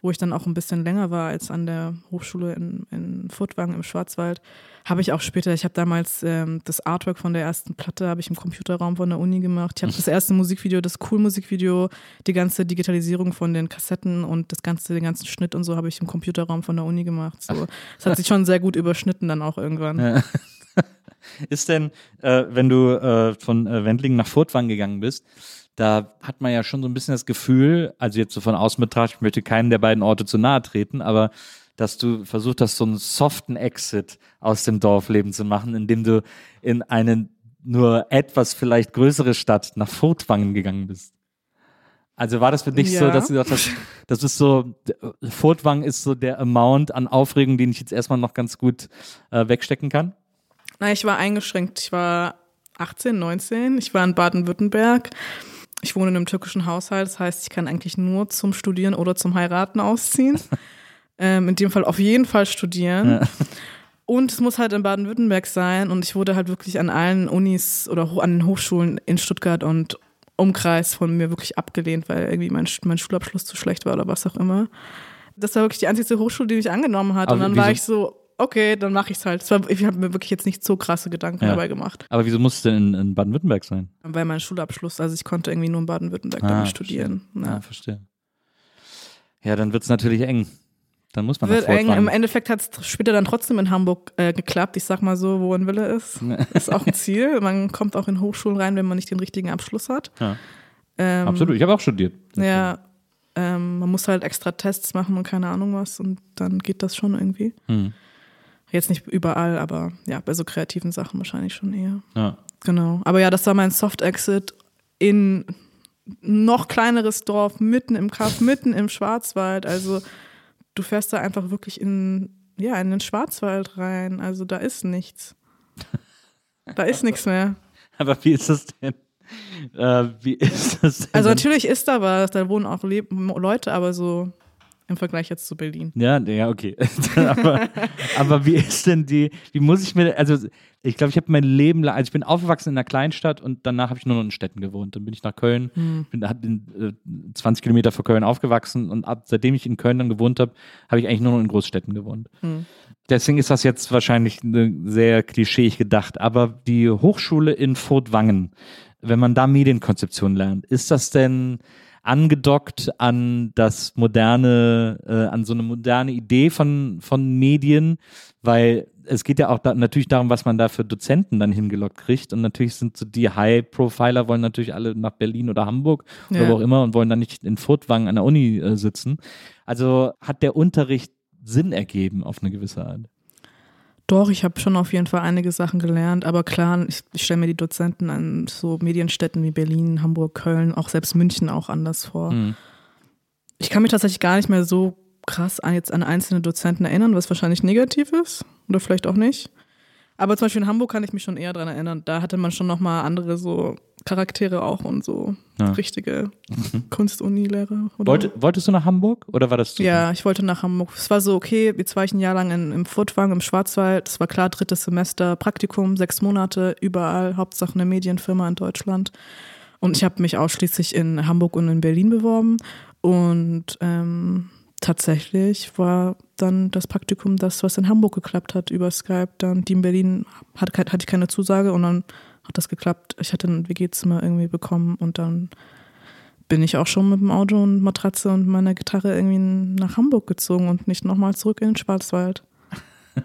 wo ich dann auch ein bisschen länger war als an der Hochschule in, in Furtwangen im Schwarzwald, habe ich auch später, ich habe damals ähm, das Artwork von der ersten Platte, habe ich im Computerraum von der Uni gemacht. Ich habe das erste Musikvideo, das Cool-Musikvideo, die ganze Digitalisierung von den Kassetten und das ganze, den ganzen Schnitt und so habe ich im Computerraum von der Uni gemacht. So, das hat sich schon sehr gut überschnitten dann auch irgendwann. Ja. Ist denn, äh, wenn du äh, von äh, Wendlingen nach Furtwangen gegangen bist, da hat man ja schon so ein bisschen das Gefühl, also jetzt so von außen betrachtet, ich möchte keinen der beiden Orte zu nahe treten, aber dass du versucht hast, so einen soften Exit aus dem Dorfleben zu machen, indem du in eine nur etwas vielleicht größere Stadt nach Furtwangen gegangen bist. Also war das für dich so, Ja. dass du gesagt hast, das ist so, Furtwangen ist so der Amount an Aufregung, den ich jetzt erstmal noch ganz gut äh, wegstecken kann? Na, ich war eingeschränkt. Ich war 18, 19. Ich war in Baden-Württemberg. Ich wohne in einem türkischen Haushalt. Das heißt, ich kann eigentlich nur zum Studieren oder zum Heiraten ausziehen. ähm, in dem Fall auf jeden Fall studieren. Und es muss halt in Baden-Württemberg sein. Und ich wurde halt wirklich an allen Unis oder an den Hochschulen in Stuttgart und Umkreis von mir wirklich abgelehnt, weil irgendwie mein, mein Schulabschluss zu schlecht war oder was auch immer. Das war wirklich die einzige Hochschule, die mich angenommen hat. Aber und dann war ich so, okay, dann mache ich es halt. Es war, ich habe mir wirklich jetzt nicht so krasse Gedanken Ja. dabei gemacht. Aber wieso muss es denn in, in Baden-Württemberg sein? Weil mein Schulabschluss, also ich konnte irgendwie nur in Baden-Württemberg Ah, damit studieren. Ja, Ja. verstehe. Ja, dann wird es natürlich eng. Dann muss man Wird eng. Im. Endeffekt hat es später dann trotzdem in Hamburg äh, geklappt. Ich sag mal so, wo ein Wille ist, ist auch ein Ziel. Man kommt auch in Hochschulen rein, wenn man nicht den richtigen Abschluss hat. Ja. Ähm, Absolut, ich habe auch studiert. Ja, ähm, man muss halt extra Tests machen und keine Ahnung was und dann geht das schon irgendwie. Hm. Jetzt nicht überall, aber ja, bei so kreativen Sachen wahrscheinlich schon eher. Ja. Genau. Aber ja, das war mein Soft-Exit in noch kleineres Dorf, mitten im Kaff, mitten im Schwarzwald. Also du fährst da einfach wirklich in, ja, in den Schwarzwald rein. Also da ist nichts. Da ist nichts mehr. Aber wie ist das denn? Äh, wie ist das denn? Also natürlich ist da was, da wohnen auch Le Leute, aber so im Vergleich jetzt zu Berlin. Ja, ja, okay. aber, aber wie ist denn die, wie muss ich mir, also ich glaube, ich habe mein Leben lang, also ich bin aufgewachsen in einer Kleinstadt und danach habe ich nur noch in Städten gewohnt. Dann bin ich nach Köln, bin hab in, äh, 20 Kilometer vor Köln aufgewachsen und ab, seitdem ich in Köln dann gewohnt habe, habe ich eigentlich nur noch in Großstädten gewohnt. Deswegen ist das jetzt wahrscheinlich sehr klischeeig gedacht. Aber die Hochschule in Furtwangen, wenn man da Medienkonzeption lernt, ist das denn angedockt an das moderne, äh, an so eine moderne Idee von, von Medien? Weil es geht ja auch da, natürlich darum, was man da für Dozenten dann hingelockt kriegt. Und natürlich sind so die High-Profiler wollen natürlich alle nach Berlin oder Hamburg oder Ja. wo auch immer und wollen dann nicht in Furtwangen an der Uni äh, sitzen. Also hat der Unterricht Sinn ergeben auf eine gewisse Art. Doch, ich habe schon auf jeden Fall einige Sachen gelernt, aber klar, ich, ich stelle mir die Dozenten an so Medienstädten wie Berlin, Hamburg, Köln, auch selbst München auch anders vor. Hm. Ich kann mich tatsächlich gar nicht mehr so krass an, jetzt an einzelne Dozenten erinnern, was wahrscheinlich negativ ist oder vielleicht auch nicht. Aber zum Beispiel in Hamburg kann ich mich schon eher dran erinnern. Da hatte man schon nochmal andere so Charaktere auch und so Ja. richtige oder- Wollte, wolltest du nach Hamburg oder war das zu Ja, ich wollte nach Hamburg. Es war so, okay, jetzt war ich ein Jahr lang in, im Furtwang, im Schwarzwald. Es war klar, drittes Semester, Praktikum, sechs Monate, überall, Hauptsache eine Medienfirma in Deutschland. Und ich habe mich ausschließlich in Hamburg und in Berlin beworben. Und ähm, tatsächlich war dann das Praktikum das, was in Hamburg geklappt hat über Skype. Dann die in Berlin hat, hatte ich keine Zusage und dann hat das geklappt. Ich hatte ein WG-Zimmer irgendwie bekommen und dann bin ich auch schon mit dem Auto und Matratze und meiner Gitarre irgendwie nach Hamburg gezogen und nicht nochmal zurück in den Schwarzwald.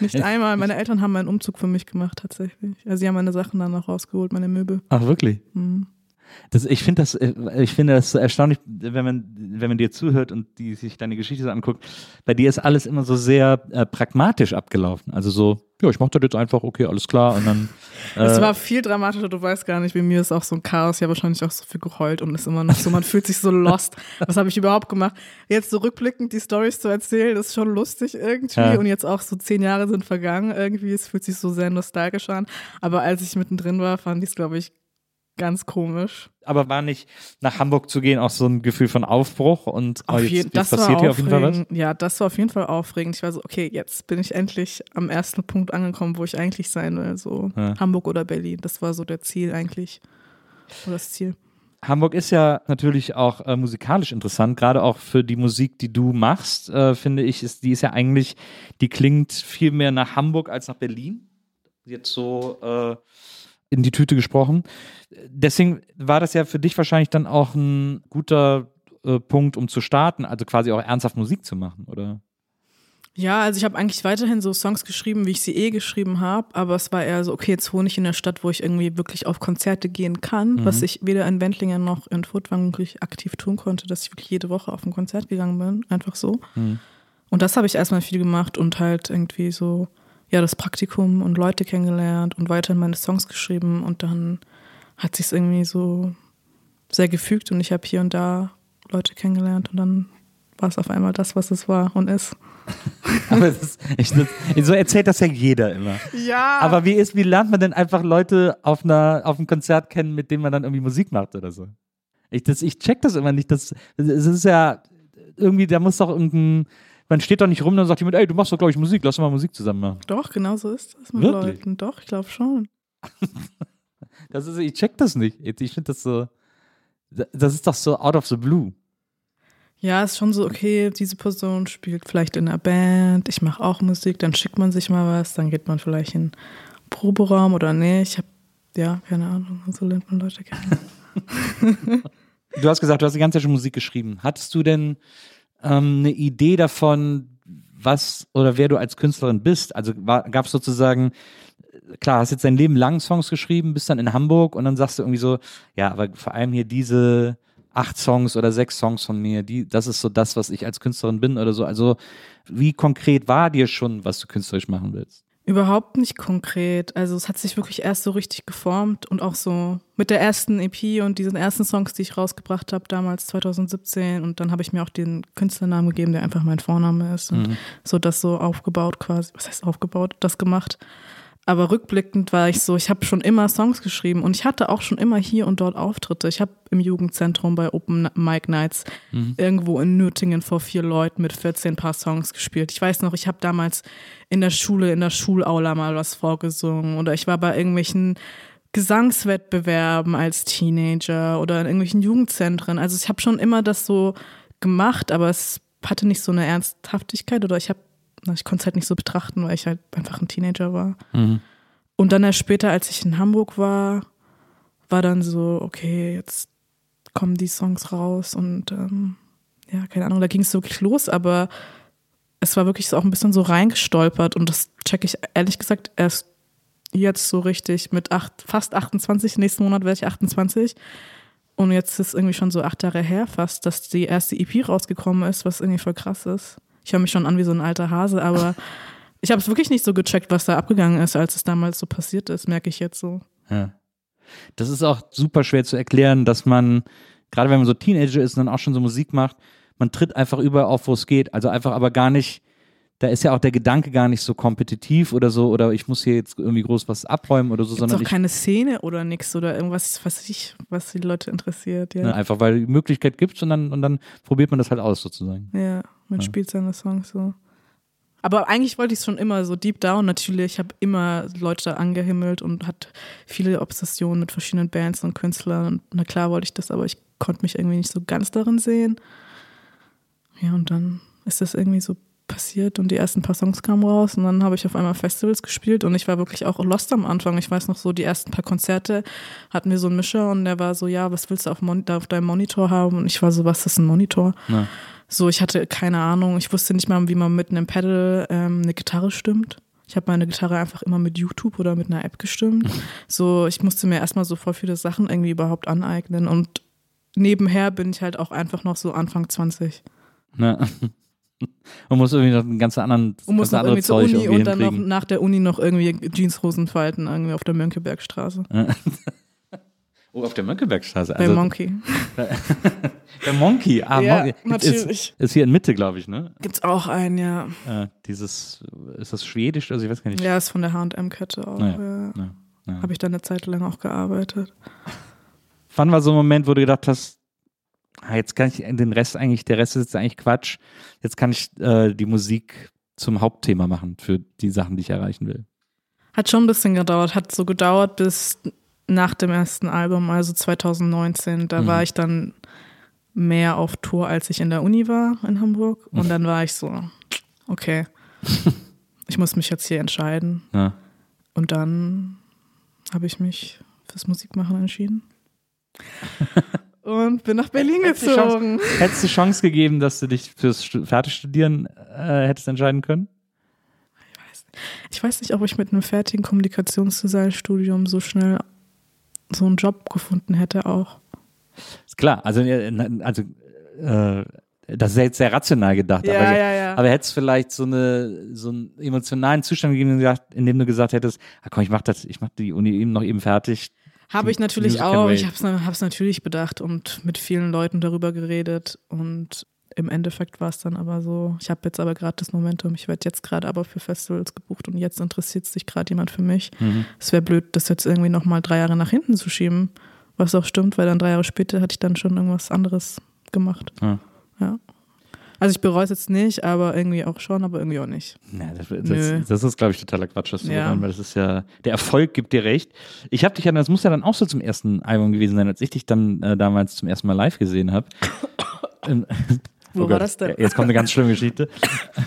Nicht einmal. Meine Eltern haben einen Umzug für mich gemacht, tatsächlich. Also sie haben meine Sachen dann noch rausgeholt, meine Möbel. Ach, wirklich? Mhm. Das, ich finde das, äh, ich finde das so erstaunlich, wenn man, wenn man dir zuhört und die sich deine Geschichte so anguckt. Bei dir ist alles immer so sehr äh, pragmatisch abgelaufen. Also so, ja, ich mach das jetzt einfach, okay, alles klar. Und dann. Äh, es war viel dramatischer, du weißt gar nicht, bei mir ist auch so ein Chaos. Ich habe wahrscheinlich auch so viel geheult und ist immer noch so, man fühlt sich so lost. Was habe ich überhaupt gemacht? Jetzt so rückblickend die Stories zu erzählen, ist schon lustig irgendwie. Ja. Und jetzt auch so zehn Jahre sind vergangen irgendwie. Es fühlt sich so sehr nostalgisch an. Aber als ich mittendrin war, fand ich es, glaube ich, ganz komisch. Aber war nicht nach Hamburg zu gehen auch so ein Gefühl von Aufbruch und oh, jetzt, jetzt passiert hier auf jeden Fall was? Ja, das war auf jeden Fall aufregend. Ich war so, okay, jetzt bin ich endlich am ersten Punkt angekommen, wo ich eigentlich sein will. So ja. Hamburg oder Berlin. Das war so der Ziel eigentlich. Oder das Ziel. Hamburg ist ja natürlich auch äh, musikalisch interessant, gerade auch für die Musik, die du machst, äh, finde ich, ist, die ist ja eigentlich, die klingt viel mehr nach Hamburg als nach Berlin. Jetzt so äh, in die Tüte gesprochen. Deswegen war das ja für dich wahrscheinlich dann auch ein guter äh, Punkt, um zu starten, also quasi auch ernsthaft Musik zu machen, oder? Ja, also ich habe eigentlich weiterhin so Songs geschrieben, wie ich sie eh geschrieben habe, aber es war eher so, okay, jetzt wohne ich in der Stadt, wo ich irgendwie wirklich auf Konzerte gehen kann, mhm. was ich weder in Wendlingen noch in Furtwangen wirklich aktiv tun konnte, dass ich wirklich jede Woche auf ein Konzert gegangen bin, einfach so. Mhm. Und das habe ich erstmal viel gemacht und halt irgendwie so ja, das Praktikum und Leute kennengelernt und weiterhin meine Songs geschrieben und dann hat sich irgendwie so sehr gefügt und ich habe hier und da Leute kennengelernt und dann war es auf einmal das, was es war und ist. Aber das, ich, so erzählt das ja jeder immer. Ja. Aber wie ist, wie lernt man denn einfach Leute auf einer, auf einem Konzert kennen, mit denen man dann irgendwie Musik macht oder so? Ich, das, ich check das immer nicht. Das, das ist ja irgendwie, da muss doch irgendein, man steht doch nicht rum und sagt jemand, ey, du machst doch, glaube ich, Musik, lass mal Musik zusammen machen. Doch, genau so ist das mit Wirklich? Leuten. Doch, ich glaube schon. das ist, ich check das nicht. Ich finde das so, das ist doch so out of the blue. Ja, ist schon so, okay, diese Person spielt vielleicht in einer Band, ich mache auch Musik, dann schickt man sich mal was, dann geht man vielleicht in einen Proberaum oder nee, ich habe, ja, keine Ahnung, so lernt man Leute kennen. du hast gesagt, du hast die ganze Zeit schon Musik geschrieben. Hattest du denn ähm, eine Idee davon, was oder wer du als Künstlerin bist? Also gab es sozusagen, klar, hast jetzt dein Leben lang Songs geschrieben, bist dann in Hamburg und dann sagst du irgendwie so, ja, aber vor allem hier diese acht Songs oder sechs Songs von mir, die, das ist so das, was ich als Künstlerin bin oder so. Also wie konkret war dir schon, was du künstlerisch machen willst? Überhaupt nicht konkret. Also es hat sich wirklich erst so richtig geformt und auch so mit der ersten EP und diesen ersten Songs, die ich rausgebracht habe, damals 2017. Und dann habe ich mir auch den Künstlernamen gegeben, der einfach mein Vorname ist. Und mhm. so das so aufgebaut quasi. Was heißt aufgebaut? Das gemacht. Aber rückblickend war ich so, ich habe schon immer Songs geschrieben und ich hatte auch schon immer hier und dort Auftritte. Ich habe im Jugendzentrum bei Open Mic Nights mhm. irgendwo in Nürtingen vor vier Leuten mit 14 Paar Songs gespielt. Ich weiß noch, ich habe damals in der Schule, in der Schulaula mal was vorgesungen oder ich war bei irgendwelchen Gesangswettbewerben als Teenager oder in irgendwelchen Jugendzentren. Also ich habe schon immer das so gemacht, aber es hatte nicht so eine Ernsthaftigkeit oder ich habe ich konnte es halt nicht so betrachten, weil ich halt einfach ein Teenager war. Mhm. Und dann erst später, als ich in Hamburg war, war dann so, okay, jetzt kommen die Songs raus und ähm, ja, keine Ahnung, da ging es wirklich los, aber es war wirklich so auch ein bisschen so reingestolpert und das checke ich ehrlich gesagt erst jetzt so richtig mit acht, fast 28, nächsten Monat werde ich 28 und jetzt ist irgendwie schon so acht Jahre her fast, dass die erste EP rausgekommen ist, was irgendwie voll krass ist. Ich höre mich schon an wie so ein alter Hase, aber ich habe es wirklich nicht so gecheckt, was da abgegangen ist, als es damals so passiert ist, merke ich jetzt so. Ja. Das ist auch super schwer zu erklären, dass man, gerade wenn man so Teenager ist und dann auch schon so Musik macht, man tritt einfach überall auf, wo es geht. Also einfach aber gar nicht, da ist ja auch der Gedanke gar nicht so kompetitiv oder so, oder ich muss hier jetzt irgendwie groß was abräumen oder so, Gibt's sondern. auch keine Szene oder nichts oder irgendwas, was ich, was die Leute interessiert, ja. Ne, einfach weil die Möglichkeit gibt und dann, und dann probiert man das halt aus sozusagen. Ja, man ja. spielt seine Songs so. Aber eigentlich wollte ich es schon immer so deep down natürlich. Ich habe immer Leute angehimmelt und hatte viele Obsessionen mit verschiedenen Bands und Künstlern. Und na klar wollte ich das, aber ich konnte mich irgendwie nicht so ganz darin sehen. Ja, und dann ist das irgendwie so passiert und die ersten paar Songs kamen raus und dann habe ich auf einmal Festivals gespielt und ich war wirklich auch lost am Anfang. Ich weiß noch so, die ersten paar Konzerte hatten wir so einen Mischer und der war so, ja, was willst du auf, auf deinem Monitor haben? Und ich war so, was ist ein Monitor? Ja. So, ich hatte keine Ahnung, ich wusste nicht mal, wie man mit einem Pedal ähm, eine Gitarre stimmt. Ich habe meine Gitarre einfach immer mit YouTube oder mit einer App gestimmt. So, ich musste mir erstmal so voll viele Sachen irgendwie überhaupt aneignen und nebenher bin ich halt auch einfach noch so Anfang 20. Ne? Man muss irgendwie noch einen ganz anderen, Und muss noch irgendwie zur Uni irgendwie und dann noch nach der Uni noch irgendwie Jeanshosen falten irgendwie auf der Mönckebergstraße. Oh, auf der Mönckebergstraße. Bei Also, Monkey. der Monkey. Ah, Ja, Monkey. natürlich. Ist, ist hier in Mitte, glaube ich, ne? Gibt's auch einen, ja. Äh, dieses, ist das schwedisch? Also ich weiß gar nicht. Ja, ist von der H&M-Kette auch. Ja, Ja. ja, ja. Habe ich dann eine Zeit lang auch gearbeitet. Wann war so ein Moment, wo du gedacht hast, ah, jetzt kann ich den Rest eigentlich, der Rest ist jetzt eigentlich Quatsch. Jetzt kann ich äh, die Musik zum Hauptthema machen für die Sachen, die ich erreichen will. Hat schon ein bisschen gedauert. Hat so gedauert bis nach dem ersten Album, also 2019. Da Mhm. war ich dann mehr auf Tour, als ich in der Uni war in Hamburg. Und dann war ich so, okay, ich muss mich jetzt hier entscheiden. Ja. Und dann habe ich mich fürs Musikmachen entschieden. Und bin nach Berlin Hättest du die Chance- gezogen. Hättest du Chance gegeben, dass du dich fürs Stu- Fertigstudieren äh, hättest entscheiden können? Ich weiß nicht, ob ich mit einem fertigen Kommunikationsdesignstudium so schnell so einen Job gefunden hätte auch. Ist klar, also, äh, also äh, das ist ja jetzt sehr rational gedacht, Ja, aber, ja, ja. aber hättest vielleicht so eine so einen emotionalen Zustand gegeben, in dem du gesagt- hättest, ah, komm, ich mach das, ich mach die Uni eben noch eben fertig. Habe ich natürlich auch. Ich habe es natürlich bedacht und mit vielen Leuten darüber geredet. Und im Endeffekt war es dann aber so, ich habe jetzt aber gerade das Momentum, ich werde jetzt gerade aber für Festivals gebucht und jetzt interessiert sich gerade jemand für mich. Mhm. Es wäre blöd, das jetzt irgendwie nochmal drei Jahre nach hinten zu schieben. Was auch stimmt, weil dann drei Jahre später hatte ich dann schon irgendwas anderes gemacht. Ja. Ja. Also ich bereue es jetzt nicht, aber irgendwie auch schon, aber irgendwie auch nicht. Ja, das, das, das ist, glaube ich, totaler Quatsch, was du Ja. ja. weil das ist ja, der Erfolg gibt dir recht. Ich habe dich ja, das muss ja dann auch so zum ersten Album gewesen sein, als ich dich dann äh, damals zum ersten Mal live gesehen habe. Wo war das denn? Jetzt kommt eine ganz schlimme Geschichte.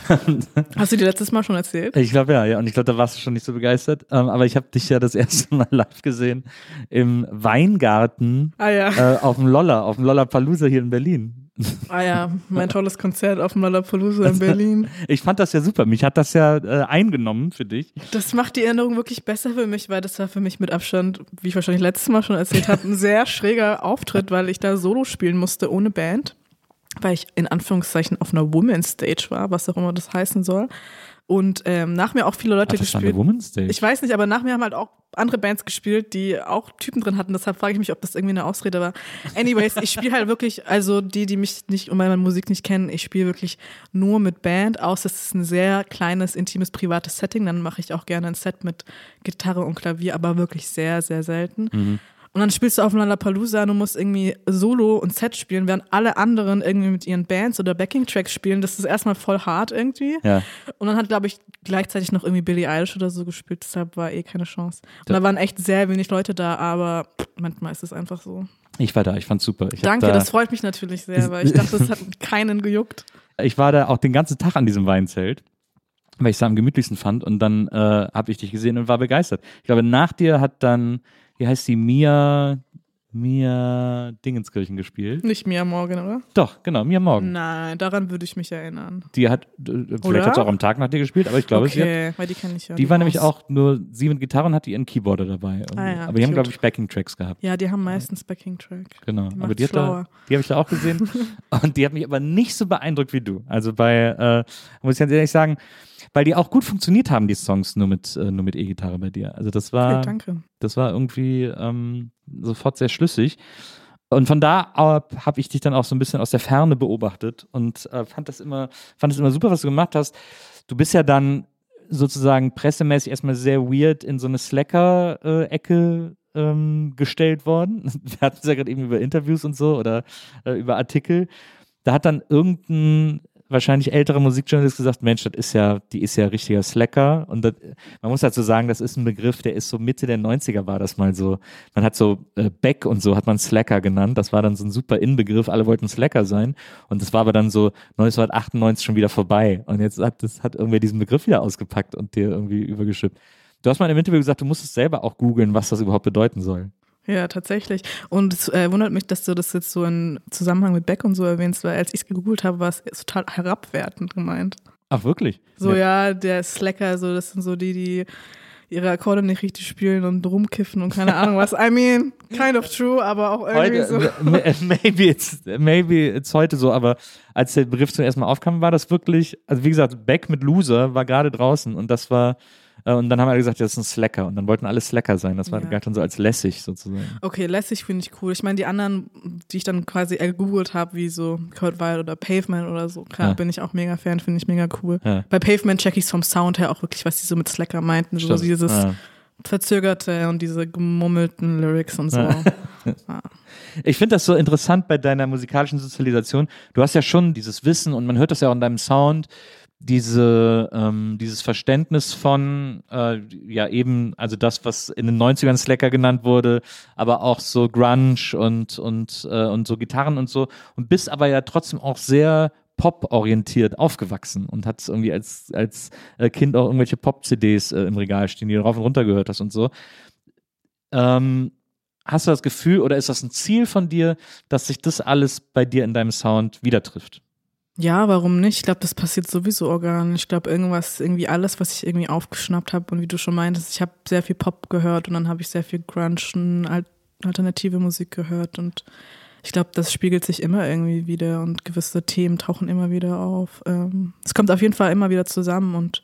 Hast du dir letztes Mal schon erzählt? Ich glaube ja, ja. Und ich glaube, da warst du schon nicht so begeistert. Ähm, aber ich habe dich ja das erste Mal live gesehen im Weingarten Ah ja. äh, auf dem Lolla, auf dem Lollapalooza hier in Berlin. Ah ja, mein tolles Konzert auf dem Lollapalooza in Berlin. Ich fand das ja super. Mich hat das ja äh, eingenommen für dich. Das macht die Erinnerung wirklich besser für mich, weil das war für mich mit Abstand, wie ich wahrscheinlich letztes Mal schon erzählt habe, ein sehr schräger Auftritt, weil ich da Solo spielen musste ohne Band, weil ich in Anführungszeichen auf einer Women's Stage war, was auch immer das heißen soll. Und ähm, nach mir auch viele Leute Ach, das war gespielt. eine Woman's Stage. Ich weiß nicht, aber nach mir haben halt auch andere Bands gespielt, die auch Typen drin hatten. Deshalb frage ich mich, ob das irgendwie eine Ausrede war. Anyways, ich spiele halt wirklich, also die, die mich nicht und meine Musik nicht kennen, ich spiele wirklich nur mit Band, außer es ist ein sehr kleines, intimes, privates Setting. Dann mache ich auch gerne ein Set mit Gitarre und Klavier, aber wirklich sehr, sehr selten. Mhm. Und dann spielst du auf Lollapalooza und du musst irgendwie Solo und Set spielen, während alle anderen irgendwie mit ihren Bands oder Backing-Tracks spielen. Das ist erstmal voll hart irgendwie. Ja. Und dann hat, glaube ich, gleichzeitig noch irgendwie Billie Eilish oder so gespielt, deshalb war eh keine Chance. Und da waren echt sehr wenig Leute da, aber manchmal ist es einfach so. Ich war da, ich fand's super. Ich Danke, da, das freut mich natürlich sehr, weil ich dachte, das hat keinen gejuckt. Ich war da auch den ganzen Tag an diesem Weinzelt, weil ich es am gemütlichsten fand. Und dann äh, habe ich dich gesehen und war begeistert. Ich glaube, nach dir hat dann, wie heißt sie, Mia, Mia Dingenskirchen gespielt. Nicht Mia Morgan, oder? Doch, genau, Mia Morgan. Nein, daran würde ich mich erinnern. Die hat, äh, vielleicht Oder? hat sie auch am Tag nach dir gespielt, aber ich glaube, sie hat, okay, weil die kenne ich ja. die war nämlich Maus. auch nur sie mit Gitarre und hat ihren Keyboarder dabei. Ah ja, aber die haben, glaube ich, Backing-Tracks gehabt. Ja, die haben meistens Backing-Track. Genau. Die aber die, hat da, die habe ich da auch gesehen. und die hat mich aber nicht so beeindruckt wie du. Also bei, äh, muss ich ganz ehrlich sagen, weil die auch gut funktioniert haben, die Songs nur mit, äh, nur mit E-Gitarre bei dir. Also das war, Okay, danke. das war irgendwie ähm, sofort sehr schlüssig. Und von da ab habe ich dich dann auch so ein bisschen aus der Ferne beobachtet und äh, fand das immer, fand es immer super, was du gemacht hast. Du bist ja dann sozusagen pressemäßig erstmal sehr weird in so eine Slacker-Ecke ähm, gestellt worden. Wir hatten es ja gerade eben über Interviews und so oder äh, über Artikel. Da hat dann irgendein wahrscheinlich älterer Musikjournalist gesagt, Mensch, das ist ja, die ist ja richtiger Slacker. Und das, man muss dazu sagen, das ist ein Begriff, der ist so Mitte der 90er war das mal so. Man hat so äh, Beck und so hat man Slacker genannt. Das war dann so ein super Inbegriff. Alle wollten Slacker sein. Und das war aber dann so 1998 schon wieder vorbei. Und jetzt hat, das hat irgendwer diesen Begriff wieder ausgepackt und dir irgendwie übergeschippt. Du hast mal im Interview gesagt, du musstest selber auch googeln, was das überhaupt bedeuten soll. Ja, tatsächlich. Und es äh, wundert mich, dass du das jetzt so in Zusammenhang mit Beck und so erwähnst, weil als ich es gegoogelt habe, war es total herabwertend gemeint. Ach, wirklich? So, ja, der Slacker, so, das sind so die, die ihre Akkorde nicht richtig spielen und rumkiffen und keine Ahnung was. I mean, kind of true, aber auch irgendwie Heute, so. maybe, it's, maybe it's heute so, aber als der Begriff zum ersten Mal aufkam, war das wirklich, also wie gesagt, Back mit Loser war gerade draußen und das war, und dann haben alle gesagt, das ist ein Slacker und dann wollten alle Slacker sein. Das war Ja. dann so als lässig sozusagen. Okay, lässig finde ich cool. Ich meine, die anderen, die ich dann quasi gegoogelt habe, wie so Kurt Weil oder Pavement oder so, klar, Ja. bin ich auch mega Fan, finde ich mega cool. Ja. Bei Pavement check ich vom Sound her auch wirklich, was die so mit Slacker meinten. So Stimmt. dieses Ja. Verzögerte und diese gemummelten Lyrics und so. Ja. Ich finde das so interessant bei deiner musikalischen Sozialisation. Du hast ja schon dieses Wissen und man hört das ja auch in deinem Sound, diese, ähm, dieses Verständnis von, äh, ja eben, also das, was in den 90ern Slacker genannt wurde, aber auch so Grunge und, und, äh, und so Gitarren und so und bist aber ja trotzdem auch sehr pop-orientiert aufgewachsen und hat irgendwie als, als äh, Kind auch irgendwelche Pop-CDs äh, im Regal stehen, die du rauf und runter gehört hast und so. Ähm, hast du das Gefühl oder ist das ein Ziel von dir, dass sich das alles bei dir in deinem Sound wieder trifft? Ja, warum nicht? Ich glaube, das passiert sowieso organisch. Ich glaube, irgendwas, irgendwie alles, was ich irgendwie aufgeschnappt habe und wie du schon meintest, ich habe sehr viel Pop gehört und dann habe ich sehr viel Grunge alternative Musik gehört und ich glaube, das spiegelt sich immer irgendwie wieder und gewisse Themen tauchen immer wieder auf. Ähm, es kommt auf jeden Fall immer wieder zusammen und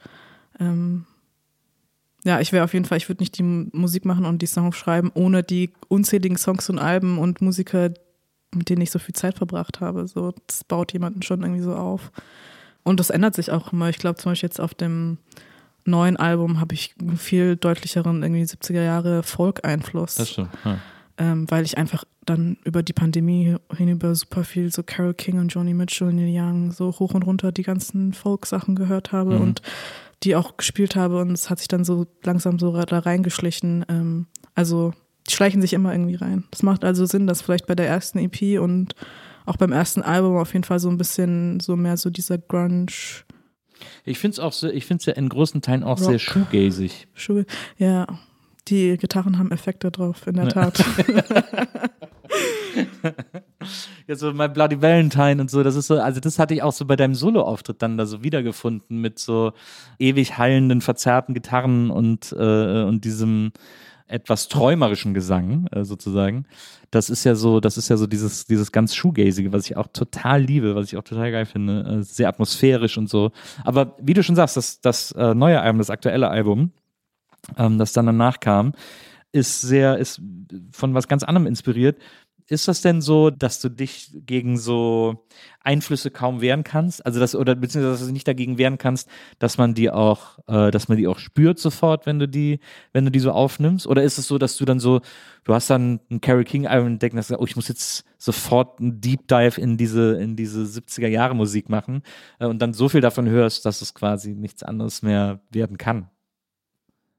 ähm, ja, ich wäre auf jeden Fall, ich würde nicht die Musik machen und die Songs schreiben, ohne die unzähligen Songs und Alben und Musiker, mit denen ich so viel Zeit verbracht habe. So, das baut jemanden schon irgendwie so auf. Und das ändert sich auch immer. Ich glaube zum Beispiel jetzt auf dem neuen Album habe ich einen viel deutlicheren irgendwie 70er Jahre Folk-Einfluss stimmt. Ja. ähm, weil ich einfach dann über die Pandemie hinüber super viel so Carole King und Joni Mitchell, Neil Young, so hoch und runter die ganzen Folk-Sachen gehört habe Mhm. und die auch gespielt habe und es hat sich dann so langsam so da reingeschlichen. Ähm, also die schleichen sich immer irgendwie rein. Das macht also Sinn, dass vielleicht bei der ersten EP und auch beim ersten Album auf jeden Fall so ein bisschen so mehr so dieser Grunge Ich finde es auch so, ich finde es ja in großen Teilen auch Rock. sehr shoegazig. Schuhe. Ja, die Gitarren haben Effekte drauf, in der Tat. Ja, so My Bloody Valentine und so, das ist so, also das hatte ich auch so bei deinem Solo-Auftritt dann da so wiedergefunden mit so ewig hallenden, verzerrten Gitarren und, äh, und diesem etwas träumerischen Gesang, äh, sozusagen. Das ist ja so, das ist ja so dieses, dieses ganz Shoegazige, was ich auch total liebe, was ich auch total geil finde. Äh, sehr atmosphärisch und so. Aber wie du schon sagst, das, das äh, neue Album, das aktuelle Album, ähm, das dann danach kam, ist sehr, ist von was ganz anderem inspiriert. Ist das denn so, dass du dich gegen so Einflüsse kaum wehren kannst? Also das, oder beziehungsweise dass du nicht dagegen wehren kannst, dass man die auch, äh, dass man die auch spürt sofort, wenn du die, wenn du die so aufnimmst? Oder ist es so, dass du dann so, du hast dann ein Carrie King Album entdeckt und hast oh, ich muss jetzt sofort einen Deep Dive in diese, in diese 70er Jahre Musik machen äh, und dann so viel davon hörst, dass es quasi nichts anderes mehr werden kann?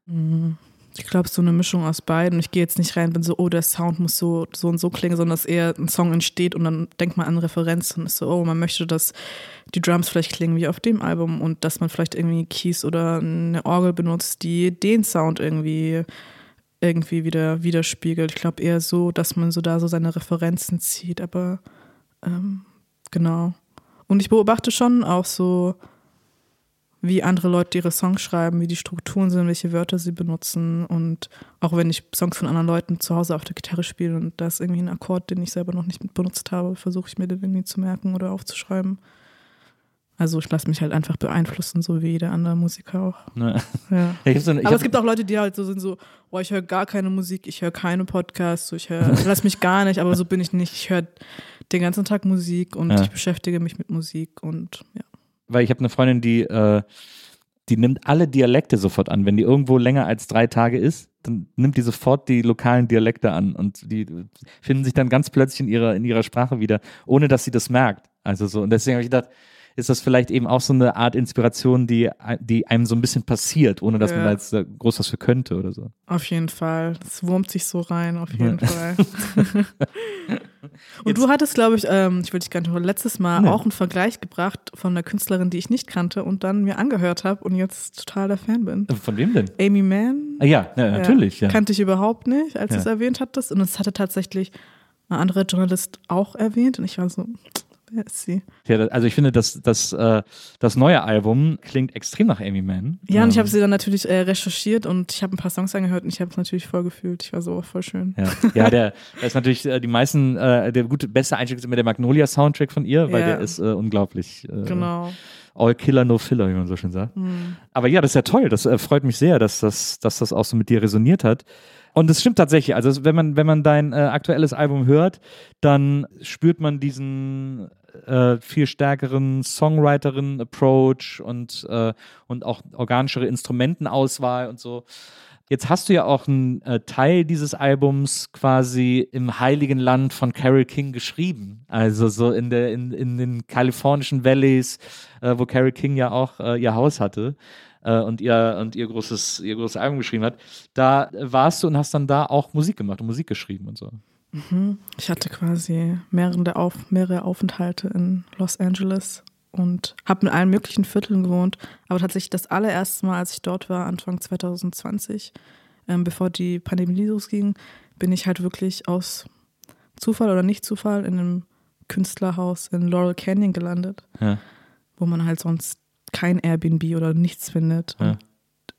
Mhm. Ich glaube, so eine Mischung aus beiden. Ich gehe jetzt nicht rein, bin so, oh, der Sound muss so, so und so klingen, sondern dass eher ein Song entsteht und dann denkt man an Referenzen und ist so, oh, man möchte, dass die Drums vielleicht klingen wie auf dem Album und dass man vielleicht irgendwie Keys oder eine Orgel benutzt, die den Sound irgendwie irgendwie wieder widerspiegelt. Ich glaube eher so, dass man so da so seine Referenzen zieht, aber ähm, genau. Und ich beobachte schon auch so, wie andere Leute ihre Songs schreiben, wie die Strukturen sind, welche Wörter sie benutzen. Und auch wenn ich Songs von anderen Leuten zu Hause auf der Gitarre spiele und da ist irgendwie ein Akkord, den ich selber noch nicht benutzt habe, versuche ich mir den irgendwie zu merken oder aufzuschreiben. Also ich lasse mich halt einfach beeinflussen, so wie jeder andere Musiker auch. Ne? Ja. So, ich Aber es gibt auch Leute, die halt so sind, so, boah, ich höre gar keine Musik, ich höre keine Podcasts, so, ich höre, ich lass mich gar nicht, aber so bin ich nicht. Ich höre den ganzen Tag Musik und Ja. ich beschäftige mich mit Musik und ja. Weil ich habe eine Freundin, die, äh, die nimmt alle Dialekte sofort an. Wenn die irgendwo länger als drei Tage ist, dann nimmt die sofort die lokalen Dialekte an und die finden sich dann ganz plötzlich in ihrer, in ihrer Sprache wieder, ohne dass sie das merkt. Also so, und deswegen habe ich gedacht, ist das vielleicht eben auch so eine Art Inspiration, die, die einem so ein bisschen passiert, ohne dass man Ja. da jetzt äh, groß was für könnte oder so. Auf jeden Fall. Es wurmt sich so rein, auf jeden Ja. Fall. Und du hattest, glaube ich, ähm, ich will dich gar nicht hören, letztes Mal Nee. auch einen Vergleich gebracht von einer Künstlerin, die ich nicht kannte und dann mir angehört habe und jetzt total der Fan bin. Äh, Von wem denn? Amy Mann. Ah, ja, ja, natürlich, ja. Kannte ich überhaupt nicht, als du es erwähnt hattest. Und es hatte tatsächlich ein anderer Journalist auch erwähnt. Und ich war so, Wer ist sie? Ja, also ich finde, das, das, äh, das neue Album klingt extrem nach Amy Mann. Ja, und ich Ähm, habe sie dann natürlich äh, recherchiert und ich habe ein paar Songs angehört und ich habe es natürlich voll gefühlt. Ich war so voll schön. Ja, ja der, der ist natürlich äh, die meisten, äh, der gute, beste Einstieg ist immer der Magnolia-Soundtrack von ihr, weil Ja. der ist äh, unglaublich. Äh, Genau. All Killer, No Filler, wie man so schön sagt. Aber ja, das ist ja toll. Das äh, freut mich sehr, dass das, dass das auch so mit dir resoniert hat. Und es stimmt tatsächlich. Also wenn man, wenn man dein äh, aktuelles Album hört, dann spürt man diesen äh, viel stärkeren Songwriterin-Approach und, äh, und auch organischere Instrumentenauswahl und so. Jetzt hast du ja auch einen äh, Teil dieses Albums quasi im heiligen Land von Carole King geschrieben. Also so in, der, in, in den kalifornischen Valleys, äh, wo Carole King ja auch äh, ihr Haus hatte äh, und, ihr, und ihr, großes, ihr großes Album geschrieben hat. Da warst du und hast dann da auch Musik gemacht und Musik geschrieben und so. Ich hatte quasi mehrere, Auf, mehrere Aufenthalte in Los Angeles und habe in allen möglichen Vierteln gewohnt. Aber tatsächlich das allererste Mal, als ich dort war, Anfang 2020, ähm, bevor die Pandemie losging, bin ich halt wirklich aus Zufall oder nicht Zufall in einem Künstlerhaus in Laurel Canyon gelandet, Ja. wo man halt sonst kein Airbnb oder nichts findet. Ja. Und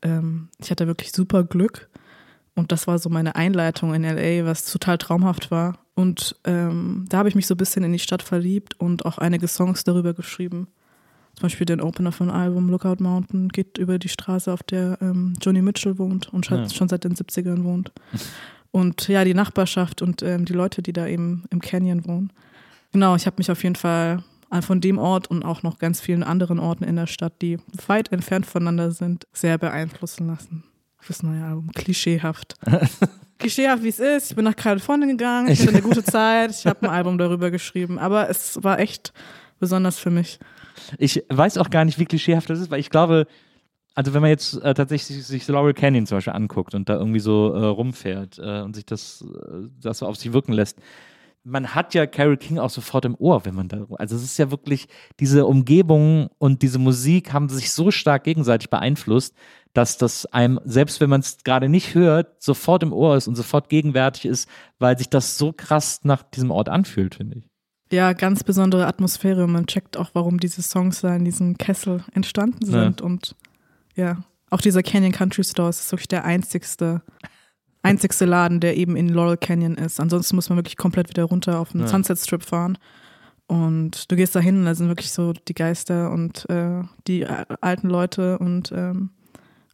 ähm, ich hatte wirklich super Glück. Und das war so meine Einleitung in LA, was total traumhaft war. Und ähm, da habe ich mich so ein bisschen in die Stadt verliebt und auch einige Songs darüber geschrieben. Zum Beispiel den Opener von Album Lookout Mountain geht über die Straße, auf der ähm, Joni Mitchell wohnt und schon, Ja. schon seit den 70ern wohnt. Und ja, die Nachbarschaft und ähm, die Leute, die da eben im Canyon wohnen. Genau, ich habe mich auf jeden Fall von dem Ort und auch noch ganz vielen anderen Orten in der Stadt, die weit entfernt voneinander sind, sehr beeinflussen lassen. Fürs neue Album. Klischeehaft. Klischeehaft, wie es ist. Ich bin nach Kalifornien gegangen, ich hatte eine gute Zeit, ich habe ein Album darüber geschrieben. Aber es war echt besonders für mich. Ich weiß auch gar nicht, wie klischeehaft das ist, weil ich glaube, also wenn man jetzt äh, tatsächlich sich Laurel Canyon zum Beispiel anguckt und da irgendwie so äh, rumfährt äh, und sich das, äh, das so auf sich wirken lässt, man hat ja Carole King auch sofort im Ohr, wenn man da, also es ist ja wirklich, diese Umgebung und diese Musik haben sich so stark gegenseitig beeinflusst, dass das einem, selbst wenn man es gerade nicht hört, sofort im Ohr ist und sofort gegenwärtig ist, weil sich das so krass nach diesem Ort anfühlt, finde ich. Ja, ganz besondere Atmosphäre. und Man checkt auch, warum diese Songs da in diesem Kessel entstanden Ja. sind. Und ja, auch dieser Canyon Country Store ist wirklich der einzigste, einzigste Laden, der eben in Laurel Canyon ist. Ansonsten muss man wirklich komplett wieder runter auf den Ja. Sunset Strip fahren. Und du gehst da hin da sind wirklich so die Geister und äh, die äh, alten Leute und ähm,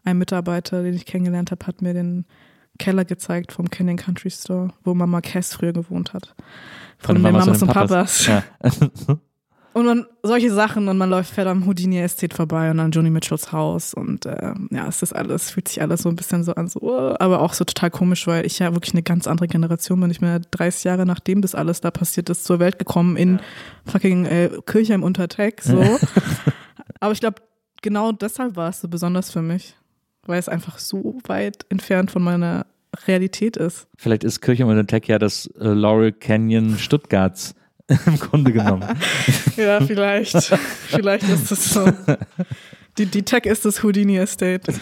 ein Mitarbeiter, den ich kennengelernt habe, hat mir den Keller gezeigt vom Canyon Country Store, wo Mama Cass früher gewohnt hat. Von, den Mamas und Papas. Ja. Und man, solche Sachen und man läuft fährt am Houdini Estate vorbei und an Johnny Mitchells Haus und ähm, ja, es ist alles, fühlt sich alles so ein bisschen so an, so, oh, aber auch so total komisch, weil ich ja wirklich eine ganz andere Generation bin. Ich bin ja 30 Jahre nachdem das alles da passiert ist, zur Welt gekommen in fucking äh, Kirche im Unterteck, so. aber ich glaube, genau deshalb war es so besonders für mich, weil es einfach so weit entfernt von meiner Realität ist. Vielleicht ist Kirche und Tech ja das äh, Laurel Canyon Stuttgarts im Grunde genommen. Ja, vielleicht. vielleicht ist es so. Die, die Tech ist das Houdini Estate.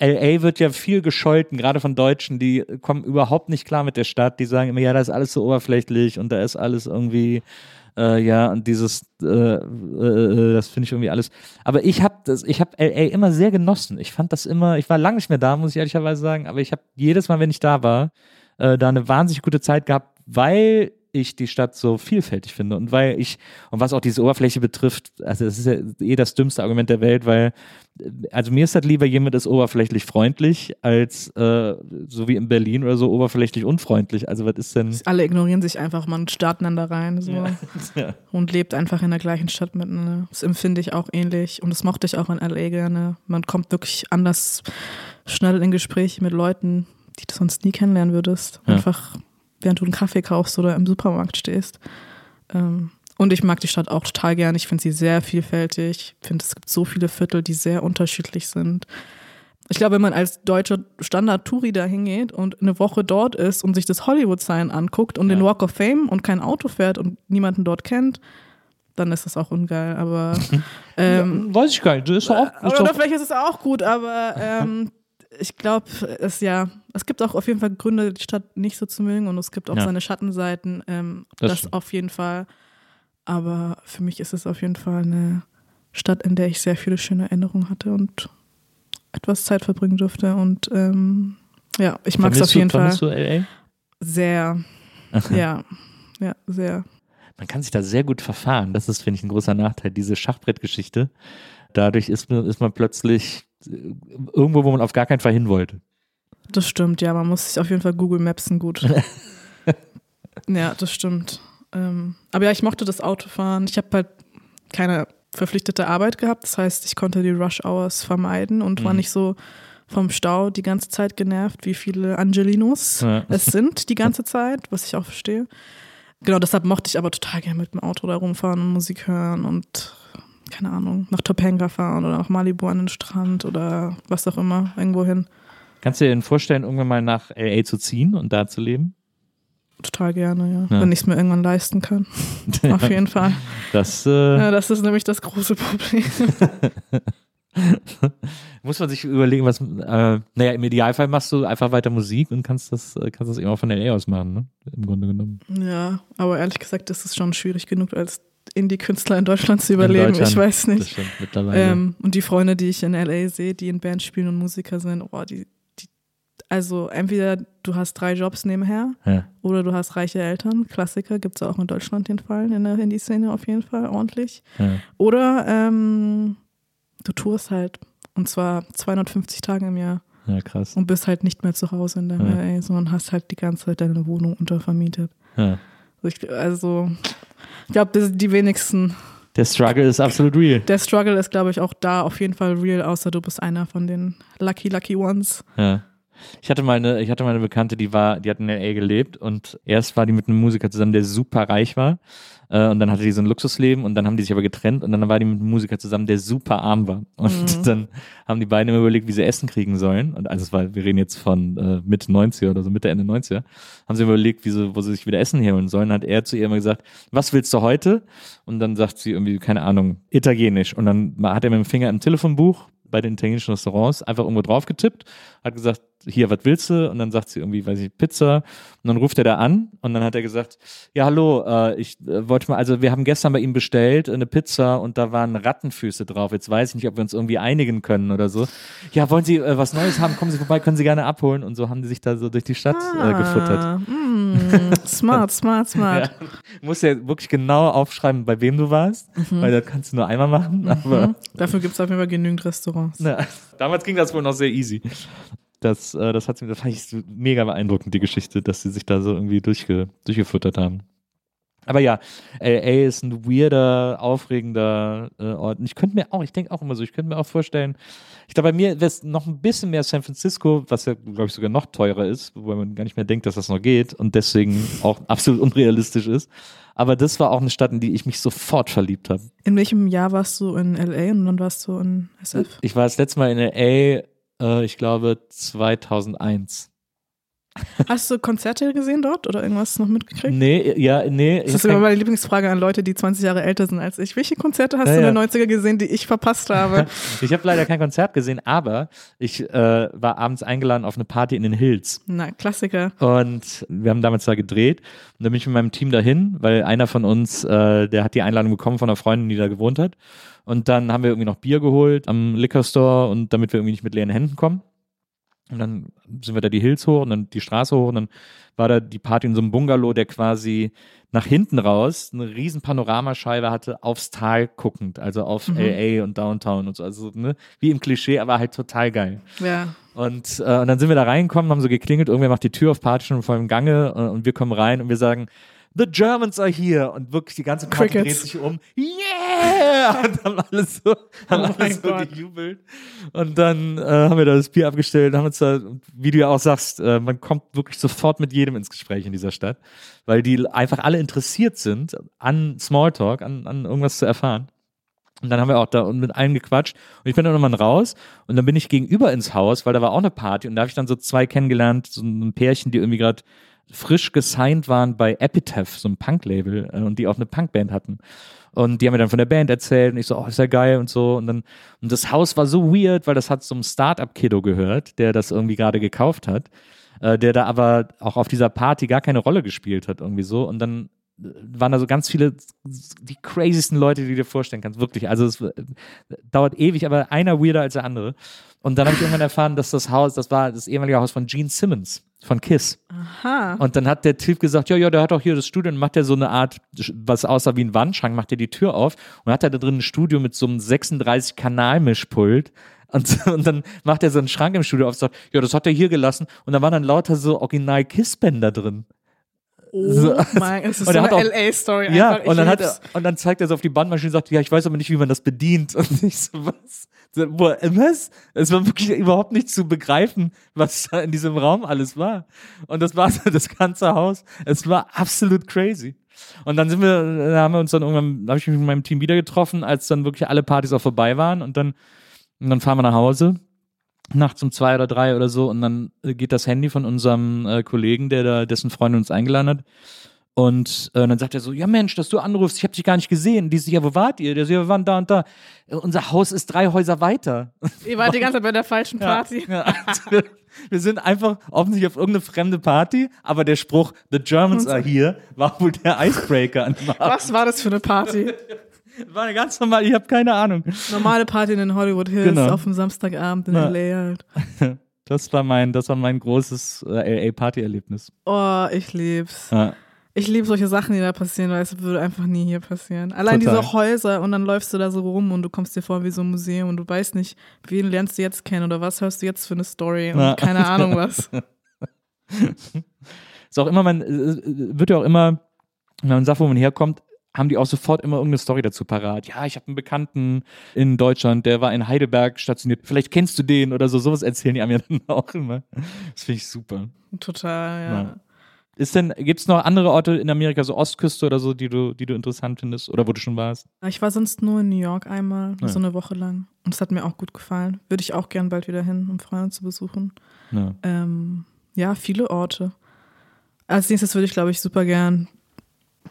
LA wird ja viel gescholten, gerade von Deutschen, die kommen überhaupt nicht klar mit der Stadt. Die sagen immer, ja, da ist alles so oberflächlich und da ist alles irgendwie, äh, ja, und dieses, äh, äh, das finde ich irgendwie alles. Aber ich habe das, ich habe LA immer sehr genossen. Ich fand das immer, ich war lange nicht mehr da, muss ich ehrlicherweise sagen, aber ich habe jedes Mal, wenn ich da war, äh, da eine wahnsinnig gute Zeit gehabt, weil ich die Stadt so vielfältig finde und weil ich, und was auch diese Oberfläche betrifft, also das ist ja eh das dümmste Argument der Welt, weil, also mir ist das lieber, jemand ist oberflächlich freundlich, als äh, so wie in Berlin oder so oberflächlich unfreundlich. Also was ist denn? Alle ignorieren sich einfach, man starten dann da rein so, Ja. und lebt einfach in der gleichen Stadt miteinander. Das empfinde ich auch ähnlich und das mochte ich auch in LA gerne. Man kommt wirklich anders schnell in Gespräche mit Leuten, die du sonst nie kennenlernen würdest. Ja. Einfach während du einen Kaffee kaufst oder im Supermarkt stehst. Ähm, und ich mag die Stadt auch total gern. Ich finde sie sehr vielfältig. Ich finde, es gibt so viele Viertel, die sehr unterschiedlich sind. Ich glaube, wenn man als deutscher Standard-Touri da hingeht und eine Woche dort ist und sich das Hollywood-Sign anguckt und den Ja. Walk of Fame und kein Auto fährt und niemanden dort kennt, dann ist das auch ungeil. Aber ähm, Weiß ich gar nicht. Das ist auch, ist oder doch, vielleicht ist es auch gut, aber ähm, ich glaube, es ja, es gibt auch auf jeden Fall Gründe, die Stadt nicht so zu mögen und es gibt auch Ja. seine Schattenseiten. Ähm, Das das stimmt. auf jeden Fall. Aber für mich ist es auf jeden Fall eine Stadt, in der ich sehr viele schöne Erinnerungen hatte und etwas Zeit verbringen durfte. Und ähm, ja, ich mag es auf jeden du, Fall du LA? sehr. ja, ja, sehr. Man kann sich da sehr gut verfahren. Das ist, finde ich, ein großer Nachteil, diese Schachbrettgeschichte. Dadurch ist man, ist man plötzlich irgendwo, wo man auf gar keinen Fall hin wollte. Das stimmt, ja, man muss sich auf jeden Fall Google Mapsen gut. ja, das stimmt. Ähm, aber ja, ich mochte das Autofahren. Ich habe halt keine verpflichtete Arbeit gehabt. Das heißt, ich konnte die Rush Hours vermeiden und war Mhm. nicht so vom Stau die ganze Zeit genervt, wie viele Angelinos Ja. es sind die ganze Zeit, was ich auch verstehe. Genau, deshalb mochte ich aber total gerne mit dem Auto da rumfahren und Musik hören und keine Ahnung, nach Topanga fahren oder nach Malibu an den Strand oder was auch immer, irgendwo hin. Kannst du dir denn vorstellen, irgendwann mal nach LA zu ziehen und da zu leben? Total gerne, ja. Ja. Wenn ich es mir irgendwann leisten kann. Auf jeden Fall. Das äh, Ja, das ist nämlich das große Problem. muss man sich überlegen, was, äh, naja, im Idealfall machst du einfach weiter Musik und kannst das, äh, kannst das immer von LA aus machen, ne? Im Grunde genommen. ja, aber ehrlich gesagt ist es schon schwierig genug, als Indie-Künstler in Deutschland zu überleben. Deutschland, ich weiß nicht. stimmt. Ähm, und die Freunde, die ich in LA sehe, die in Bands spielen und Musiker sind, oh, die, die, also entweder du hast drei Jobs nebenher ja. oder du hast reiche Eltern. Klassiker gibt es auch in Deutschland den Fall, in der Indie-Szene auf jeden Fall, ordentlich. Ja. Oder ähm, du tourst halt. Und zwar 250 Tage im Jahr. ja, krass. und bist halt nicht mehr zu Hause in der Ja. LA, sondern hast halt die ganze Zeit deine Wohnung untervermietet. Ja. Also ich, glaube, die wenigsten. Der Struggle ist absolut real. Der Struggle ist, glaube ich, auch da auf jeden Fall real, außer du bist einer von den Lucky, Lucky Ones. Ja. Ich hatte mal eine, ich hatte mal eine Bekannte, die war, die hat in LA gelebt und erst war die mit einem Musiker zusammen, der super reich war. Äh, und dann hatte die so ein Luxusleben und dann haben die sich aber getrennt und dann war die mit einem Musiker zusammen, der super arm war. Und dann haben die beiden immer überlegt, wie sie Essen kriegen sollen. Und also es war, wir reden jetzt von äh, Mitte 90er oder so, Mitte, Ende 90er, haben sie überlegt, wie sie, wo sie sich wieder Essen herholen sollen. Dann hat er zu ihr immer gesagt, was willst du heute? Und dann sagt sie irgendwie, keine Ahnung, Italienisch. Und dann hat er mit dem Finger im Telefonbuch bei den italienischen Restaurants einfach irgendwo drauf getippt, hat gesagt, hier, was willst du? Und dann sagt sie irgendwie, weiß ich, Pizza. Und dann ruft er da an und dann hat er gesagt, ja, hallo, äh, ich äh, wollte mal, also wir haben gestern bei ihm bestellt eine Pizza und da waren Rattenfüße drauf. Jetzt weiß ich nicht, ob wir uns irgendwie einigen können oder so. Ja, wollen Sie äh, was Neues haben? Kommen Sie vorbei, können Sie gerne abholen. Und so haben die sich da so durch die Stadt äh, gefuttert. Ah, mm, smart, smart, smart. Ja. Du musst ja wirklich genau aufschreiben, bei wem du warst, Mhm. weil das kannst du nur einmal machen. Aber Dafür gibt es auf jeden Fall genügend Restaurants. na, damals ging das wohl noch sehr easy. Das, äh, das, hat, das fand ich so mega beeindruckend, die Geschichte, dass sie sich da so irgendwie durchge, durchgefuttert haben. Aber ja, LA ist ein weirder, aufregender äh, Ort. Und ich könnte mir auch, ich denke auch immer so, ich könnte mir auch vorstellen, ich glaube, bei mir wäre es noch ein bisschen mehr San Francisco, was ja, glaube ich, sogar noch teurer ist, wobei man gar nicht mehr denkt, dass das noch geht und deswegen auch absolut unrealistisch ist. Aber das war auch eine Stadt, in die ich mich sofort verliebt habe. In welchem Jahr warst du in LA und wann warst du in SF? Ich war das letzte Mal in LA, äh, ich glaube 2001. Hast du Konzerte gesehen dort oder irgendwas noch mitgekriegt? Nee, ja, nee. Das ist immer meine Lieblingsfrage an Leute, die 20 Jahre älter sind als ich. Welche Konzerte hast Ja, du in ja. den 90er gesehen, die ich verpasst habe? ich habe leider kein Konzert gesehen, aber ich äh, war abends eingeladen auf eine Party in den Hills. Na, Klassiker. Und wir haben damals da gedreht. Und dann bin ich mit meinem Team dahin, weil einer von uns, äh, der hat die Einladung bekommen von einer Freundin, die da gewohnt hat. Und dann haben wir irgendwie noch Bier geholt am Liquor Store und damit wir irgendwie nicht mit leeren Händen kommen. Und dann sind wir da die Hills hoch und dann die Straße hoch und dann war da die Party in so einem Bungalow, der quasi nach hinten raus eine riesen Panoramascheibe hatte, aufs Tal guckend, also auf LA und Downtown und so. Also ne, wie im Klischee, aber halt total geil. Ja. Und, äh, und dann sind wir da reingekommen, haben so geklingelt, irgendwer macht die Tür auf, Party schon vor dem Gange äh, und wir kommen rein und wir sagen, The Germans are here und wirklich die ganze Party Crickets. dreht sich um. Yeah! Und haben alles so, haben Oh alles so Gott. gejubelt. Und dann äh, haben wir da das Bier abgestellt, haben uns da, wie du ja auch sagst, äh, man kommt wirklich sofort mit jedem ins Gespräch in dieser Stadt, weil die einfach alle interessiert sind an Smalltalk, an, an irgendwas zu erfahren. Und dann haben wir auch da mit allen gequatscht. Und ich bin dann irgendwann raus und dann bin ich gegenüber ins Haus, weil da war auch eine Party und da habe ich dann so zwei kennengelernt, so ein Pärchen, die irgendwie gerade frisch gesigned waren bei Epitaph, so einem Punk-Label, äh, und die auch eine Punkband hatten. Und die haben mir dann von der Band erzählt und ich so, oh, ist ja geil und so. Und dann, und das Haus war so weird, weil das hat zum Start-up-Kiddo gehört, der das irgendwie gerade gekauft hat, äh, der da aber auch auf dieser Party gar keine Rolle gespielt hat, irgendwie so. Und dann waren da so ganz viele, die craziesten Leute, die du dir vorstellen kannst, wirklich. Also es äh, dauert ewig, aber einer weirder als der andere. Und dann habe ich irgendwann erfahren, dass das Haus, das war das ehemalige Haus von Gene Simmons von Kiss. Aha. Und dann hat der Typ gesagt, ja, ja, der hat auch hier das Studio und macht er so eine Art, was aussah wie ein Wandschrank, macht er die Tür auf und hat er da drin ein Studio mit so einem 36-Kanal-Mischpult. Und, und dann macht er so einen Schrank im Studio auf und sagt, ja, das hat er hier gelassen. Und da waren dann lauter so original Kiss-Bänder drin. Oh So. mein, es ist Und so eine LA-Story Ja, und dann, hat er, und dann zeigt er so auf die Bandmaschine und sagt, ja, ich weiß aber nicht, wie man das bedient. Und ich so, was? Was? Es war wirklich überhaupt nicht zu begreifen, was da in diesem Raum alles war. Und das war so das ganze Haus. Es war absolut crazy. Und dann sind wir, da haben wir uns dann irgendwann, da habe ich mich mit meinem Team wieder getroffen, als dann wirklich alle Partys auch vorbei waren. Und dann, und dann fahren wir nach Hause nachts um zwei oder drei oder so und dann äh, geht das Handy von unserem äh, Kollegen, der da, dessen Freundin uns eingeladen hat. Und äh, dann sagt er so, ja Mensch, dass du anrufst, ich habe dich gar nicht gesehen. Die so, ja, wo wart ihr? Der so, ja, wir waren da und da. Äh, unser Haus ist drei Häuser weiter. Ihr wart die ganze Zeit bei der falschen Party. Ja, also wir, wir sind einfach offensichtlich auf irgendeine fremde Party, aber der Spruch, the Germans are here, war wohl der Icebreaker an dem Abend. Was war das für eine Party? War eine ganz normal, ich habe keine Ahnung. Normale Party in den Hollywood Hills Genau. auf dem Samstagabend in Ja. LA halt. Das war mein, das war mein großes äh, LA-Party-Erlebnis. Oh, ich lieb's. Ja. Ich liebe solche Sachen, die da passieren, weil es würde einfach nie hier passieren. Allein Total. diese Häuser und dann läufst du da so rum und du kommst dir vor wie so ein Museum und du weißt nicht, wen lernst du jetzt kennen oder was hörst du jetzt für eine Story und Ja. keine Ahnung was. Ist auch immer, man äh, wird ja auch immer, wenn man sagt, wo man herkommt, haben die auch sofort immer irgendeine Story dazu parat. Ja, ich habe einen Bekannten in Deutschland, der war in Heidelberg stationiert. Vielleicht kennst du den oder so. Sowas erzählen die einem ja dann auch immer. Das finde ich super. Total, ja. Ja. Ist denn, gibt es noch andere Orte in Amerika, so Ostküste oder so, die du, die du interessant findest oder wo du schon warst? Ich war sonst nur in New York einmal, Ja. so eine Woche lang. Und es hat mir auch gut gefallen. Würde ich auch gern bald wieder hin, um Freunde zu besuchen. Ja. Ähm, ja, viele Orte. Als nächstes würde ich, glaube ich, super gern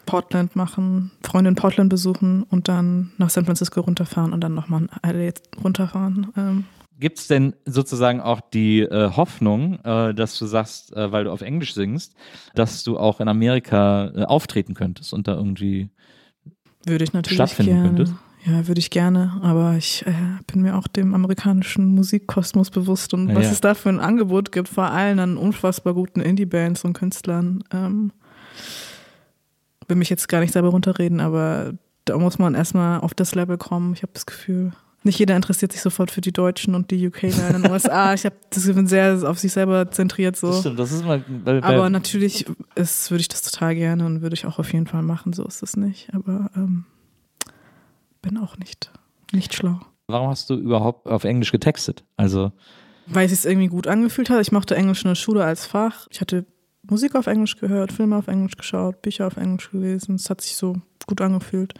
Portland machen, Freunde in Portland besuchen und dann nach San Francisco runterfahren und dann nochmal LA runterfahren. Ähm, Gibt es denn sozusagen auch die äh, Hoffnung, äh, dass du sagst, äh, weil du auf Englisch singst, dass du auch in Amerika äh, auftreten könntest und da irgendwie würde ich natürlich Stattfinden gerne. könntest? Ja, würde ich gerne, aber ich äh, bin mir auch dem amerikanischen Musikkosmos bewusst und Ja, was ja. es da für ein Angebot gibt, vor allem an unfassbar guten Indie-Bands und Künstlern. Ähm, will mich jetzt gar nicht selber runterreden, aber da muss man erstmal auf das Level kommen. Ich habe das Gefühl, nicht jeder interessiert sich sofort für die Deutschen und die UK in den USA. Ich habe das bin sehr auf sich selber zentriert so. Das stimmt, das ist mal. Weil, Aber weil, natürlich ist, würde ich das total gerne und würde ich auch auf jeden Fall machen. So ist es nicht. Aber ähm, bin auch nicht, nicht schlau. warum hast du überhaupt auf Englisch getextet? Also, Weil es sich irgendwie gut angefühlt hat. Ich mochte Englisch in der Schule als Fach. Ich hatte Musik auf Englisch gehört, Filme auf Englisch geschaut, Bücher auf Englisch gelesen. Es hat sich so gut angefühlt.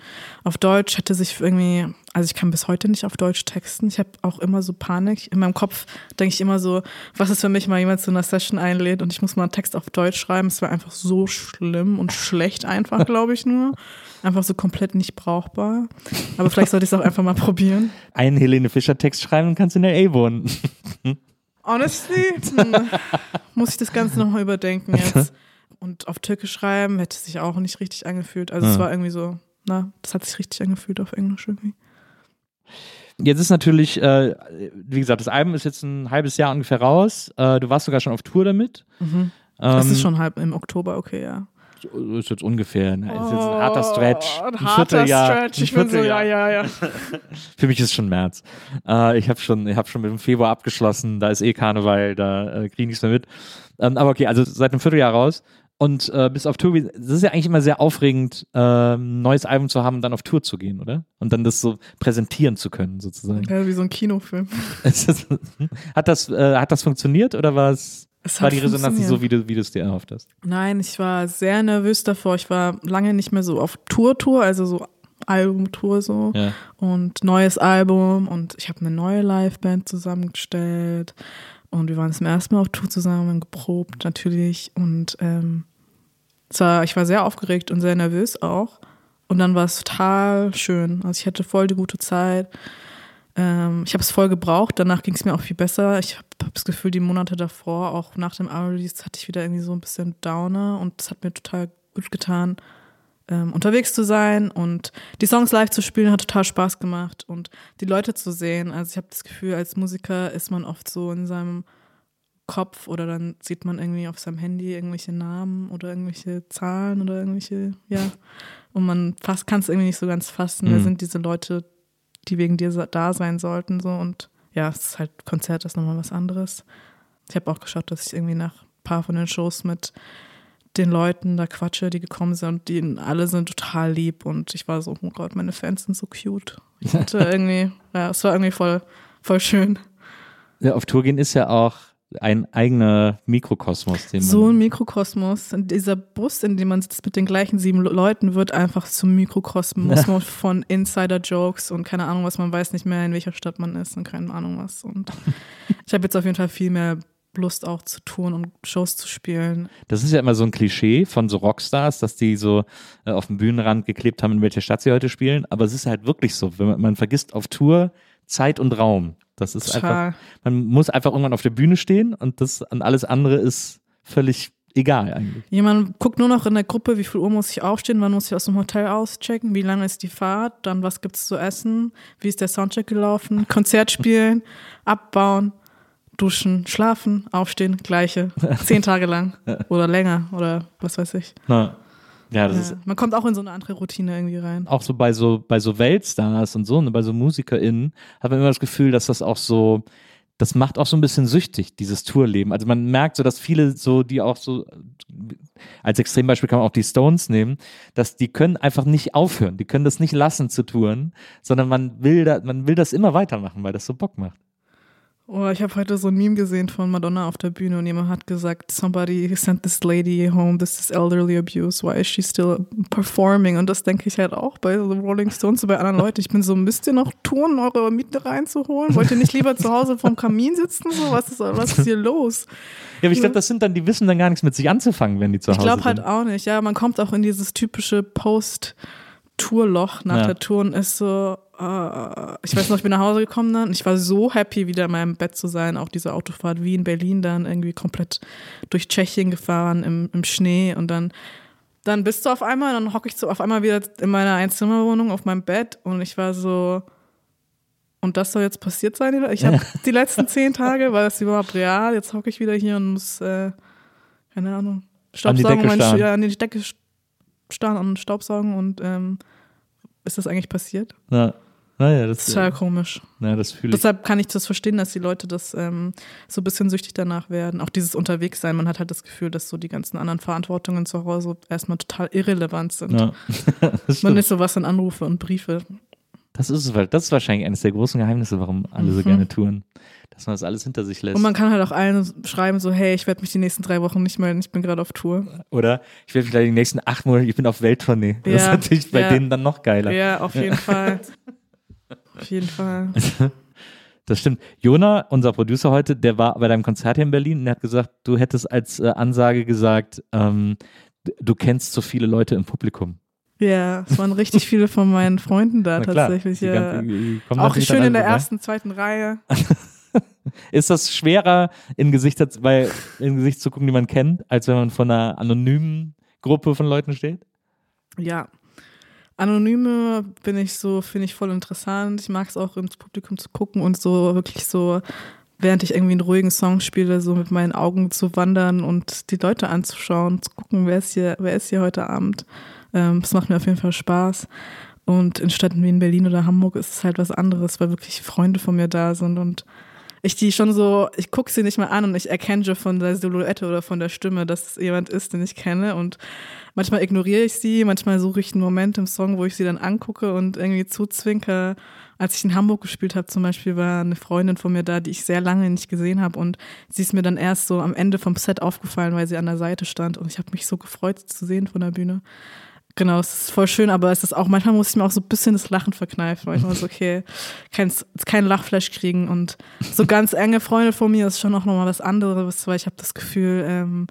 Auf Deutsch hätte sich irgendwie, also ich kann bis heute nicht auf Deutsch texten. Ich habe auch immer so Panik. In meinem Kopf denke ich immer so, was ist, wenn mich mal jemand zu einer Session einlädt und ich muss mal einen Text auf Deutsch schreiben. Es war einfach so schlimm und schlecht einfach, glaube ich nur. Einfach so komplett nicht brauchbar. Aber vielleicht sollte ich es auch einfach mal probieren. einen Helene Fischer-Text schreiben und kannst in L.A. wohnen. Honestly, hm, muss ich das Ganze nochmal überdenken jetzt. Und auf Türkisch schreiben hätte sich auch nicht richtig angefühlt. Also es Ja. war irgendwie so, na, das hat sich richtig angefühlt auf Englisch irgendwie. Jetzt ist natürlich, äh, wie gesagt, das Album ist jetzt ein halbes Jahr ungefähr raus. Äh, du warst sogar schon auf Tour damit. Mhm. Das Ähm, ist schon halb im Oktober, okay, ja. Ist jetzt ungefähr, ne? ist jetzt ein harter Stretch. Oh, Ein, ein harter Vierteljahr, Stretch. Ich bin so, ja, ja, ja. Für mich ist schon März. Äh, ich habe schon, ich hab schon mit dem Februar abgeschlossen. Da ist eh Karneval, da äh, kriege ich nichts mehr mit. Ähm, aber okay, also seit einem Vierteljahr raus. Und äh, bis auf Tour, es ist ja eigentlich immer sehr aufregend, äh, ein neues Album zu haben und dann auf Tour zu gehen, oder? Und dann das so präsentieren zu können, sozusagen. ja. Wie so ein Kinofilm. Das- hat, das, äh, hat das funktioniert oder war es, Es war die Resonanz nicht so, wie du, wie du es dir erhofft hast? Nein, ich war sehr nervös davor. Ich war lange nicht mehr so auf Tour-Tour, also so Album-Tour so. Ja. und neues Album und ich habe eine neue Liveband zusammengestellt Und wir waren zum ersten Mal auf Tour zusammen, geprobt natürlich. Und ähm, war, ich war sehr aufgeregt und sehr nervös auch. Und dann war es total schön. Also ich hatte voll die gute Zeit. Ähm, ich habe es voll gebraucht. Danach ging es mir auch viel besser. Ich habe hab das Gefühl, die Monate davor, auch nach dem A-Release, hatte ich wieder irgendwie so ein bisschen Downer. Und es hat mir total gut getan, ähm, unterwegs zu sein und die Songs live zu spielen, hat total Spaß gemacht und die Leute zu sehen. Also ich habe das Gefühl, als Musiker ist man oft so in seinem Kopf oder dann sieht man irgendwie auf seinem Handy irgendwelche Namen oder irgendwelche Zahlen oder irgendwelche, ja. Und man kann es irgendwie nicht so ganz fassen. Mhm. Wer sind diese Leute, die wegen dir da sein sollten? So und ja, es ist halt Konzert ist nochmal was anderes. Ich habe auch geschaut, dass ich irgendwie nach ein paar von den Shows mit den Leuten da quatsche, die gekommen sind und die alle sind total lieb und ich war so, oh Gott, meine Fans sind so cute. Ich hatte irgendwie, ja, es war irgendwie voll, voll schön. Ja, auf Tour gehen ist ja auch ein eigener Mikrokosmos. So ein Mikrokosmos. Und dieser Bus, in dem man sitzt mit den gleichen sieben Leuten, wird einfach zum Mikrokosmos ja. von Insider-Jokes und keine Ahnung was. Man weiß nicht mehr, in welcher Stadt man ist und keine Ahnung was. Und ich habe jetzt auf jeden Fall viel mehr Lust auch zu tun und Shows zu spielen. Das ist ja immer so ein Klischee von so Rockstars, dass die so äh, auf dem Bühnenrand geklebt haben, in welcher Stadt sie heute spielen. Aber es ist halt wirklich so, wenn man, man vergisst auf Tour Zeit und Raum. Das ist Total. einfach, man muss einfach irgendwann auf der Bühne stehen und das an alles andere ist völlig egal eigentlich. Jemand guckt nur noch in der Gruppe, wie viel Uhr muss ich aufstehen, wann muss ich aus dem Hotel auschecken, wie lange ist die Fahrt, dann was gibt es zu essen, wie ist der Soundcheck gelaufen, Konzert spielen, abbauen duschen, schlafen, aufstehen, gleiche. Zehn Tage lang oder länger oder was weiß ich. Na. Ja, das ja. Ist man kommt auch in so eine andere Routine irgendwie rein. Auch so bei so bei so Weltstars und so, ne, bei so MusikerInnen, hat man immer das Gefühl, dass das auch so, das macht auch so ein bisschen süchtig, dieses Tourleben. Also man merkt so, dass viele so, die auch so, als Extrembeispiel kann man auch die Stones nehmen, dass die können einfach nicht aufhören, die können das nicht lassen zu touren, sondern man will da, man will das immer weitermachen, weil das so Bock macht. Oh, ich habe heute so ein Meme gesehen von Madonna auf der Bühne und jemand hat gesagt, somebody sent this lady home, this is elderly abuse, why is she still performing? Und das denke ich halt auch bei so Rolling Stones und bei anderen Leuten. Ich bin so, müsst ihr noch tun, eure Miete reinzuholen? Wollt ihr nicht lieber zu Hause vom Kamin sitzen? So, was ist, was ist hier los? Ja, aber ich glaube, das sind dann, die wissen dann gar nichts mit sich anzufangen, wenn die zu Hause ich glaub sind. Ich glaube halt auch nicht, ja. Man kommt auch in dieses typische Post- Tourloch nach ja. der Tour und ist so, uh, ich weiß noch, ich bin nach Hause gekommen dann ich war so happy, wieder in meinem Bett zu sein. Auch diese Autofahrt wie in Berlin dann irgendwie komplett durch Tschechien gefahren im, im Schnee und dann, dann bist du auf einmal, dann hocke ich so auf einmal wieder in meiner Einzimmerwohnung auf meinem Bett und ich war so, und das soll jetzt passiert sein? Ich habe die letzten zehn Tage, war das überhaupt real? Jetzt hocke ich wieder hier und muss, äh, keine Ahnung, Staubsaugen, an die, ja, an die Decke starren und Staubsaugen und ähm, ist das eigentlich passiert? Ja. Naja, das ist total komisch. Ja, das fühle ich. Deshalb kann ich das verstehen, dass die Leute das ähm, so ein bisschen süchtig danach werden. Auch dieses Unterwegssein. Man hat halt das Gefühl, dass so die ganzen anderen Verantwortungen zu Hause erstmal total irrelevant sind. Ja. Man ist so was in Anrufe und Briefe. Das ist, das ist wahrscheinlich eines der großen Geheimnisse, warum alle so mhm. gerne touren dass man das alles hinter sich lässt. Und man kann halt auch allen schreiben, so, hey, ich werde mich die nächsten drei Wochen nicht melden, ich bin gerade auf Tour. Oder ich werde vielleicht die nächsten acht Monate, ich bin auf Welttournee. Ja, das ist natürlich bei ja. denen dann noch geiler. Ja, auf jeden Fall. Auf jeden Fall. Das stimmt. Jona, unser Producer heute, der war bei deinem Konzert hier in Berlin und er hat gesagt, du hättest als äh, Ansage gesagt, ähm, du kennst so viele Leute im Publikum. Ja, es waren richtig viele von meinen Freunden da tatsächlich. Ja. Auch schön in der ersten, zweiten Reihe. Ist das schwerer, in Gesicht, bei, in Gesicht zu gucken, die man kennt, als wenn man vor einer anonymen Gruppe von Leuten steht? Ja. Anonyme bin ich so, finde ich voll interessant. Ich mag es auch ins Publikum zu gucken und so wirklich so, während ich irgendwie einen ruhigen Song spiele, so mit meinen Augen zu wandern und die Leute anzuschauen, zu gucken, wer ist hier, wer ist hier heute Abend. Ähm, das macht mir auf jeden Fall Spaß. Und in Städten wie in Berlin oder Hamburg ist es halt was anderes, weil wirklich Freunde von mir da sind und ich die schon so, ich gucke sie nicht mal an und ich erkenne schon von der Silhouette oder von der Stimme, dass es jemand ist, den ich kenne. Und manchmal ignoriere ich sie, manchmal suche ich einen Moment im Song, wo ich sie dann angucke und irgendwie zuzwinke. Als ich in Hamburg gespielt habe, zum Beispiel, war eine Freundin von mir da, die ich sehr lange nicht gesehen habe. Und sie ist mir dann erst so am Ende vom Set aufgefallen, weil sie an der Seite stand. Und ich habe mich so gefreut, sie zu sehen von der Bühne Genau, es ist voll schön, aber es ist auch, manchmal muss ich mir auch so ein bisschen das Lachen verkneifen, weil ich so, okay, kein, kein Lachflash kriegen. Und so ganz enge Freunde von mir ist schon auch nochmal was anderes, weil ich habe das Gefühl, ähm,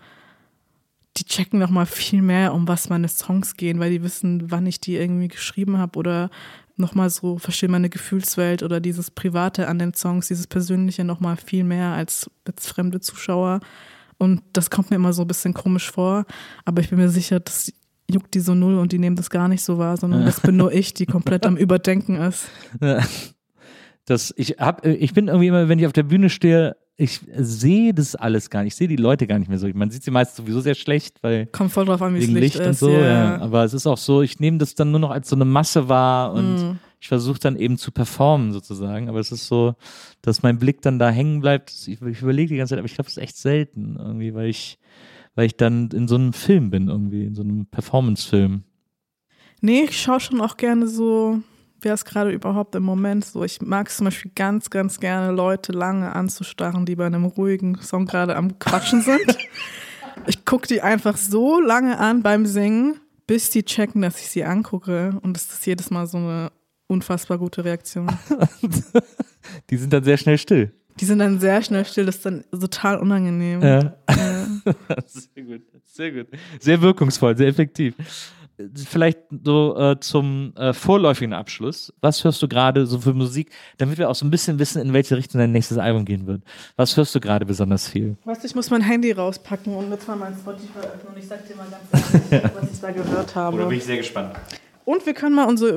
die checken nochmal viel mehr, um was meine Songs gehen, weil die wissen, wann ich die irgendwie geschrieben habe oder nochmal so verstehen meine Gefühlswelt oder dieses Private an den Songs, dieses Persönliche nochmal viel mehr als jetzt fremde Zuschauer. Und das kommt mir immer so ein bisschen komisch vor, aber ich bin mir sicher, dass juckt die so null und die nehmen das gar nicht so wahr, sondern das bin nur ich, die komplett am Überdenken ist. Das, ich, hab, ich bin irgendwie immer, wenn ich auf der Bühne stehe, ich sehe das alles gar nicht. Ich sehe die Leute gar nicht mehr so. Man sieht sie meistens sowieso sehr schlecht, weil. Kommt voll drauf an, wie es Licht, Licht, und ist. so. ja. Ja. Aber es ist auch so, ich nehme das dann nur noch als so eine Masse wahr und Mm. ich versuche dann eben zu performen sozusagen. Aber es ist so, dass mein Blick dann da hängen bleibt. Ich, ich überlege die ganze Zeit, aber ich glaube, es ist echt selten irgendwie, weil ich, weil ich dann in so einem Film bin irgendwie, in so einem Performance-Film. Nee, ich schaue schon auch gerne so, wer ist gerade überhaupt im Moment so. Ich mag es zum Beispiel ganz, ganz gerne, Leute lange anzustarren, die bei einem ruhigen Song gerade am Quatschen sind. ich gucke die einfach so lange an beim Singen, bis die checken, dass ich sie angucke. Und das ist jedes Mal so eine unfassbar gute Reaktion. Die sind dann sehr schnell still. Die sind dann sehr schnell still, das ist dann total unangenehm. Ja. Ja. Sehr gut, sehr gut. Sehr wirkungsvoll, sehr effektiv. Vielleicht so äh, zum äh, vorläufigen Abschluss. Was hörst du gerade so für Musik, damit wir auch so ein bisschen wissen, in welche Richtung dein nächstes Album gehen wird? Was hörst du gerade besonders viel? Weißt du, ich muss mein Handy rauspacken und jetzt mal mein Spotify öffnen und ich sag dir mal ganz ehrlich, was ich da gehört habe. sehr gespannt. Und wir können mal unsere,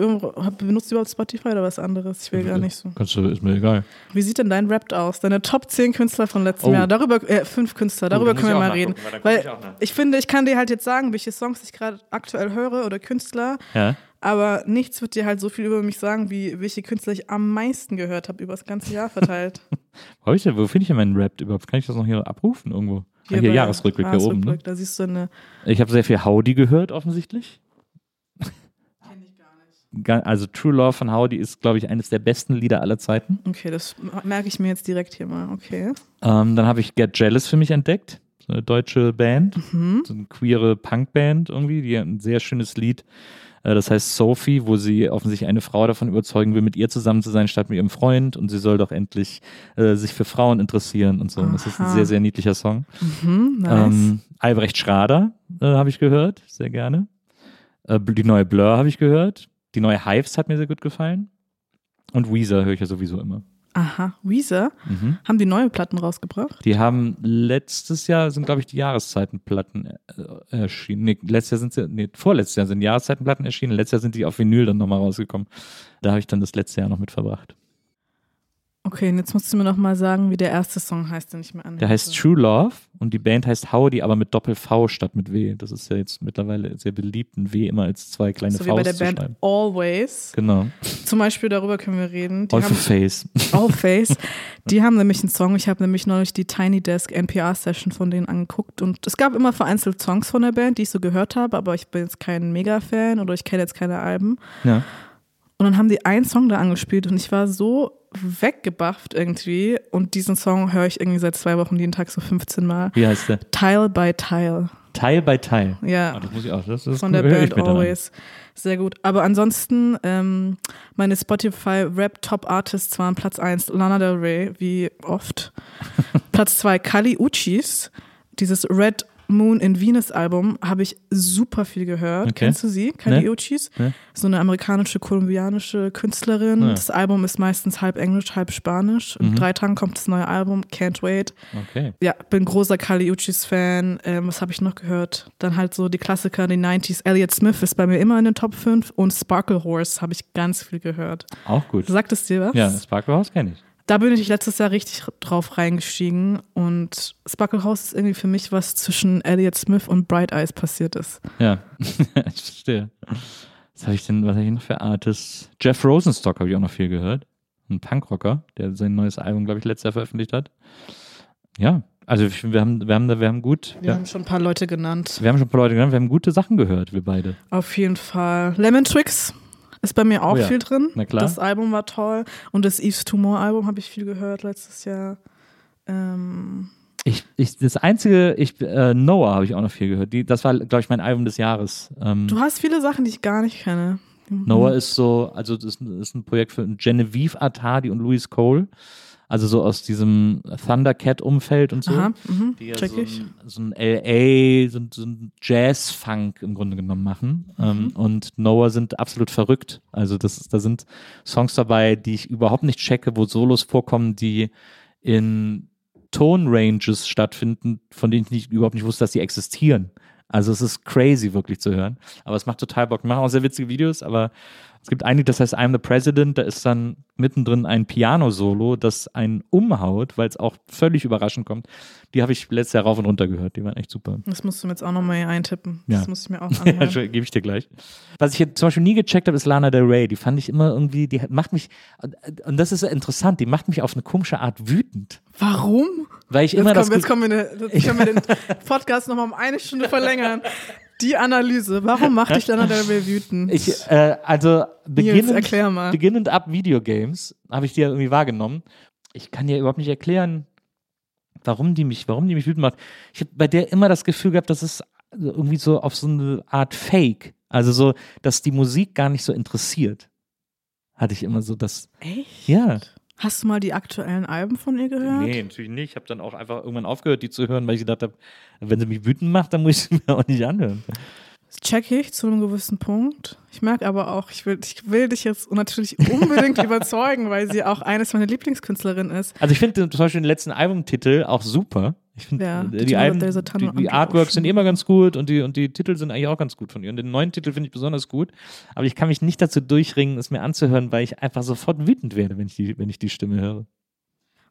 benutzt du überhaupt Spotify oder was anderes? Ich will gar nicht so. Kannst du, ist mir egal. Wie sieht denn dein Rap aus? Deine Top 10 Künstler von letztem Oh. Jahr. Darüber, äh, fünf Künstler, darüber da muss können wir mal reden. weil ich ich finde, ich kann dir halt jetzt sagen, welche Songs ich gerade aktuell höre oder Künstler, Ja. aber nichts wird dir halt so viel über mich sagen, wie welche Künstler ich am meisten gehört habe, über das ganze Jahr verteilt. Wo, hab ich denn, wo finde ich denn meinen Rap überhaupt? Kann ich das noch hier abrufen irgendwo? Hier, hier bei Jahresrückblick hier oben. Ne? Jahresrückblick, Da siehst du eine. Ich habe sehr viel Howdy gehört, offensichtlich. Also True Love von Howdy ist, glaube ich, eines der besten Lieder aller Zeiten. Okay, das merke ich mir jetzt direkt hier mal. Okay. Ähm, dann habe ich Get Jealous für mich entdeckt. So eine deutsche Band. Mhm. So eine queere Punkband irgendwie. Die hat ein sehr schönes Lied. Äh, Das heißt Sophie, wo sie offensichtlich eine Frau davon überzeugen will, mit ihr zusammen zu sein, statt mit ihrem Freund. Und sie soll doch endlich äh, sich für Frauen interessieren und so. Und das ist ein Aha. sehr, sehr niedlicher Song. Mhm, nice. Ähm, Albrecht Schrader äh, habe ich gehört, sehr gerne. Äh, die neue Blur habe ich gehört. Die neue Hives hat mir sehr gut gefallen. Und Weezer höre ich ja sowieso immer. Aha, Weezer. Mhm. Haben die neue Platten rausgebracht? Die haben letztes Jahr sind, glaube ich, die Jahreszeitenplatten äh, erschienen. Nee, letztes Jahr sind sie, nee, vorletztes Jahr sind Jahreszeitenplatten erschienen. Letztes Jahr sind die auf Vinyl dann nochmal rausgekommen. Da habe ich dann das letzte Jahr noch mit verbracht. Okay, und jetzt musst du mir noch mal sagen, wie der erste Song heißt, den ich mir anhöre. Der heißt True Love und die Band heißt Howdy, aber mit Doppel-V statt mit W. Das ist ja jetzt mittlerweile sehr beliebt, ein W immer als zwei kleine So wie bei Vs der Band schreiben. Always. Genau. Zum Beispiel darüber können wir reden. Die All haben Face. Allface. Die haben nämlich einen Song. Ich habe nämlich neulich die Tiny Desk NPR Session von denen angeguckt und es gab immer vereinzelt Songs von der Band, die ich so gehört habe, aber ich bin jetzt kein Mega-Fan oder ich kenne jetzt keine Alben. Ja. Und dann haben die einen Song da angespielt und ich war so weggebufft irgendwie und diesen Song höre ich irgendwie seit zwei Wochen jeden Tag so 15 Mal. Wie heißt der? Tile by Tile. Teil bei Teil. Ja. Ah, das muss ich auch. Das ist von der Band dann. Always. Sehr gut. Aber ansonsten, ähm, meine Spotify Rap Top Artists waren Platz 1 Lana Del Rey, wie oft. Platz 2 Kali Uchis. Dieses Red Moon in Venus Album habe ich super viel gehört. Okay. Kennst du sie? Kali Ne. Uchis? Ne. So eine amerikanische, kolumbianische Künstlerin. Ja. Das Album ist meistens halb Englisch, halb Spanisch. In Mhm. drei Tagen kommt das neue Album. Can't wait Okay. ja, bin großer Kali Uchis Fan. Ähm, was habe ich noch gehört? Dann halt so die Klassiker, die 90s. Elliott Smith ist bei mir immer in den Top 5 und Sparkle Horse habe ich ganz viel gehört. Auch gut. Sagt es dir was? Ja, Sparkle House kenne ich. Da bin ich letztes Jahr richtig drauf reingestiegen und Sparkle House ist irgendwie für mich was zwischen Elliott Smith und Bright Eyes passiert ist. Ja, ich verstehe. Was habe ich denn, was habe ich noch für Artists? Jeff Rosenstock habe ich auch noch viel gehört. Ein Punkrocker, der sein neues Album, glaube ich, letztes Jahr veröffentlicht hat. Ja, also wir haben, wir haben, da- wir haben gut, Wir ja, haben schon ein paar Leute genannt. wir haben schon ein paar Leute genannt, wir haben gute Sachen gehört, wir beide. Auf jeden Fall. Lemon Tricks ist bei mir auch Oh ja. viel drin. Na klar. Das Album war toll. Und das Eve's Tumor Album habe ich viel gehört letztes Jahr. Ähm, Ich, ich, das einzige, ich, äh, Noah habe ich auch noch viel gehört. Die, das war, glaube ich, mein Album des Jahres. Ähm, Du hast viele Sachen, die ich gar nicht kenne. Noah ist so, also das ist, ein Projekt für Genevieve Atadi und Louis Cole. Also so aus diesem Thundercat-Umfeld und so. Aha, mhm, die ja check so ich. ein, so ein LA, so, ein- so ein Jazz-Funk im Grunde genommen machen. Mhm. Ähm, und Noah sind absolut verrückt. Also das da sind Songs dabei, die ich überhaupt nicht checke, wo Solos vorkommen, die in Tone-Ranges stattfinden, von denen ich nicht, überhaupt nicht wusste, dass die existieren. Also es ist crazy wirklich zu hören. Aber es macht total Bock. Wir machen auch sehr witzige Videos, aber es gibt ein Lied, das heißt I'm the President, da ist dann mittendrin ein Piano-Solo, das einen umhaut, weil es auch völlig überraschend kommt. Die habe ich letztes Jahr rauf und runter gehört, die waren echt super. Das musst du mir jetzt auch nochmal hier eintippen. Ja. Das muss ich mir auch Ja, anhören. gebe ich dir gleich. Was ich hier zum Beispiel nie gecheckt habe, ist Lana Del Rey. Die fand ich immer irgendwie, die macht mich, und das ist interessant, die macht mich auf eine komische Art wütend. Warum? Weil ich Jetzt, immer das kommen, jetzt, Ge- kommen wir, ne- jetzt können wir den Podcast nochmal um eine Stunde verlängern. Die Analyse. Warum macht dich Lana Del Rey wütend? Ich, äh, also beginnend, mal. beginnend ab Videogames habe ich die ja irgendwie wahrgenommen. Ich kann dir überhaupt nicht erklären, warum die mich, warum die mich wütend macht. Ich habe bei der immer das Gefühl gehabt, das ist irgendwie so auf so eine Art Fake. Also so, dass die Musik gar nicht so interessiert. Hatte ich immer so das. Echt? Ja. Hast du mal die aktuellen Alben von ihr gehört? Nee, natürlich nicht. Ich habe dann auch einfach irgendwann aufgehört, die zu hören, weil ich gedacht habe, wenn sie mich wütend macht, dann muss ich sie mir auch nicht anhören. Das check ich zu einem gewissen Punkt. Ich merke aber auch, ich will, ich will dich jetzt natürlich unbedingt überzeugen, weil sie auch eines meiner Lieblingskünstlerinnen ist. Also ich finde zum Beispiel den letzten Albumtitel auch super. Ich finde Ja, die, die Tunnel die, die Artworks sind immer ganz gut und die, und die Titel sind eigentlich auch ganz gut von ihr. Und den neuen Titel finde ich besonders gut. Aber ich kann mich nicht dazu durchringen, es mir anzuhören, weil ich einfach sofort wütend werde, wenn ich die, wenn ich die Stimme höre.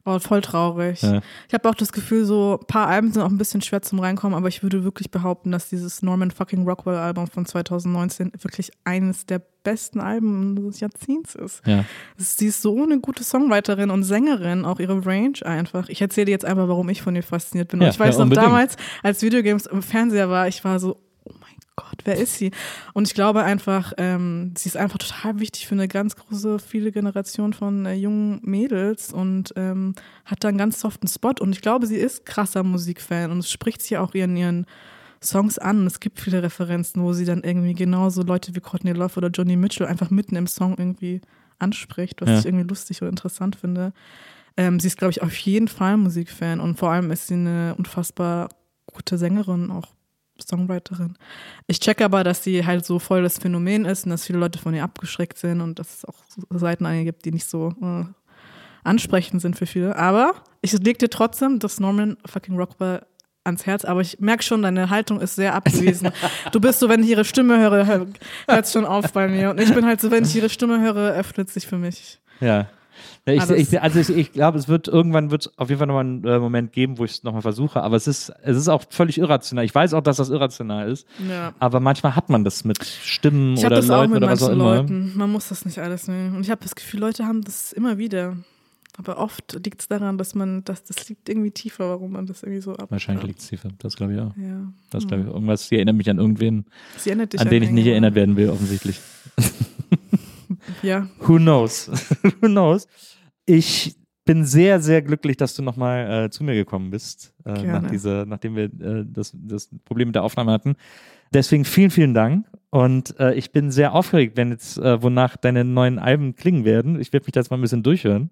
Oh, voll traurig. Ja. Ich habe auch das Gefühl, so ein paar Alben sind auch ein bisschen schwer zum Reinkommen, aber ich würde wirklich behaupten, dass dieses Norman fucking Rockwell Album von 2019 wirklich eines der besten Alben des Jahrzehnts ist. Ja. Sie ist so eine gute Songwriterin und Sängerin, auch ihre Range einfach. Ich erzähle dir jetzt einfach, warum ich von ihr fasziniert bin. Ja, und ich weiß noch damals, als Videogames im Fernseher war, ich war so, oh mein Gott, wer ist sie? Und ich glaube einfach, ähm, sie ist einfach total wichtig für eine ganz große, viele Generation von äh, jungen Mädels und ähm, hat da einen ganz soften Spot. Und ich glaube, sie ist krasser Musikfan und es spricht sie auch in ihren Songs an. Es gibt viele Referenzen, wo sie dann irgendwie genauso Leute wie Courtney Love oder Johnny Mitchell einfach mitten im Song irgendwie anspricht, was Ja. ich irgendwie lustig oder interessant finde. Ähm, sie ist, glaube ich, auf jeden Fall Musikfan und vor allem ist sie eine unfassbar gute Sängerin, auch Songwriterin. Ich checke aber, dass sie halt so voll das Phänomen ist und dass viele Leute von ihr abgeschreckt sind und dass es auch Seiten an ihr gibt, die nicht so äh, ansprechend sind für viele. Aber ich leg dir trotzdem das Norman fucking Rockwell ans Herz, aber ich merke schon, deine Haltung ist sehr abgewiesen. Du bist so, wenn ich ihre Stimme höre, hört es schon auf bei mir. Und ich bin halt so, wenn ich ihre Stimme höre, öffnet sich für mich. Ja. Ja, Ich, ich, also ich, ich glaube, es wird irgendwann wird auf jeden Fall nochmal einen äh, Moment geben, wo ich es nochmal versuche, aber es ist, es ist auch völlig irrational. Ich weiß auch, dass das irrational ist, Ja. aber manchmal hat man das mit Stimmen Ich oder das auch Leuten mit oder was auch immer. Leuten. Man muss das nicht alles nehmen. Und ich habe das Gefühl, Leute haben das immer wieder. Aber oft liegt es daran, dass man, dass das liegt irgendwie tiefer, warum man das irgendwie so ab. Wahrscheinlich liegt es tiefer. Das glaube ich auch. Ja. Das glaube ich. Irgendwas, die erinnert mich an irgendwen, Sie erinnert dich an an den ich nicht erinnert werden will, offensichtlich. Ja. Who knows? Who knows? Ich bin sehr, sehr glücklich, dass du nochmal äh, zu mir gekommen bist, äh, nach dieser, nachdem wir äh, das, das Problem mit der Aufnahme hatten. Deswegen vielen, vielen Dank. Und äh, ich bin sehr aufgeregt, wenn jetzt, äh, wonach deine neuen Alben klingen werden. Ich werde mich da jetzt mal ein bisschen durchhören,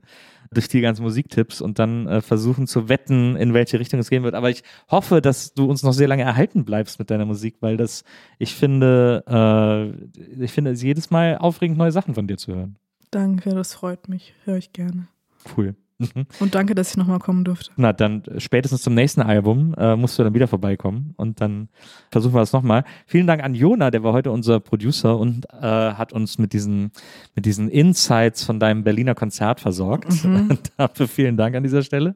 durch die ganzen Musiktipps und dann äh, versuchen zu wetten, in welche Richtung es gehen wird. Aber ich hoffe, dass du uns noch sehr lange erhalten bleibst mit deiner Musik, weil das, ich finde, äh, ich finde es jedes Mal aufregend, neue Sachen von dir zu hören. Danke, das freut mich. Höre ich gerne. Cool. Mhm. Und danke, dass ich nochmal kommen durfte. Na, dann äh, spätestens zum nächsten Album äh, musst du dann wieder vorbeikommen und dann versuchen wir das nochmal. Vielen Dank an Jona, der war heute unser Producer und äh, hat uns mit diesen, mit diesen Insights von deinem Berliner Konzert versorgt. Dafür vielen Dank an dieser Stelle.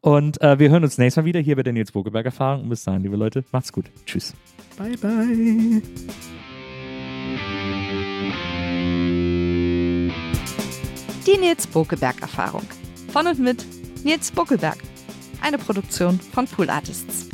Und äh, wir hören uns nächstes Mal wieder hier bei der Nils Bogelberg Erfahrung. Und bis dahin, liebe Leute, macht's gut. Tschüss. Bye, bye. Die Nils Bokeberg Erfahrung. Von und mit Nils Buckelberg. Eine Produktion von Pool Artists.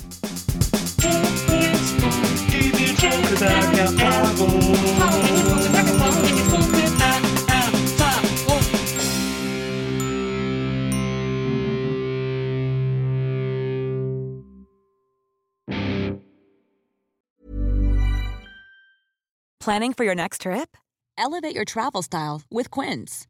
Planning for your next trip? Elevate your travel style with Quince.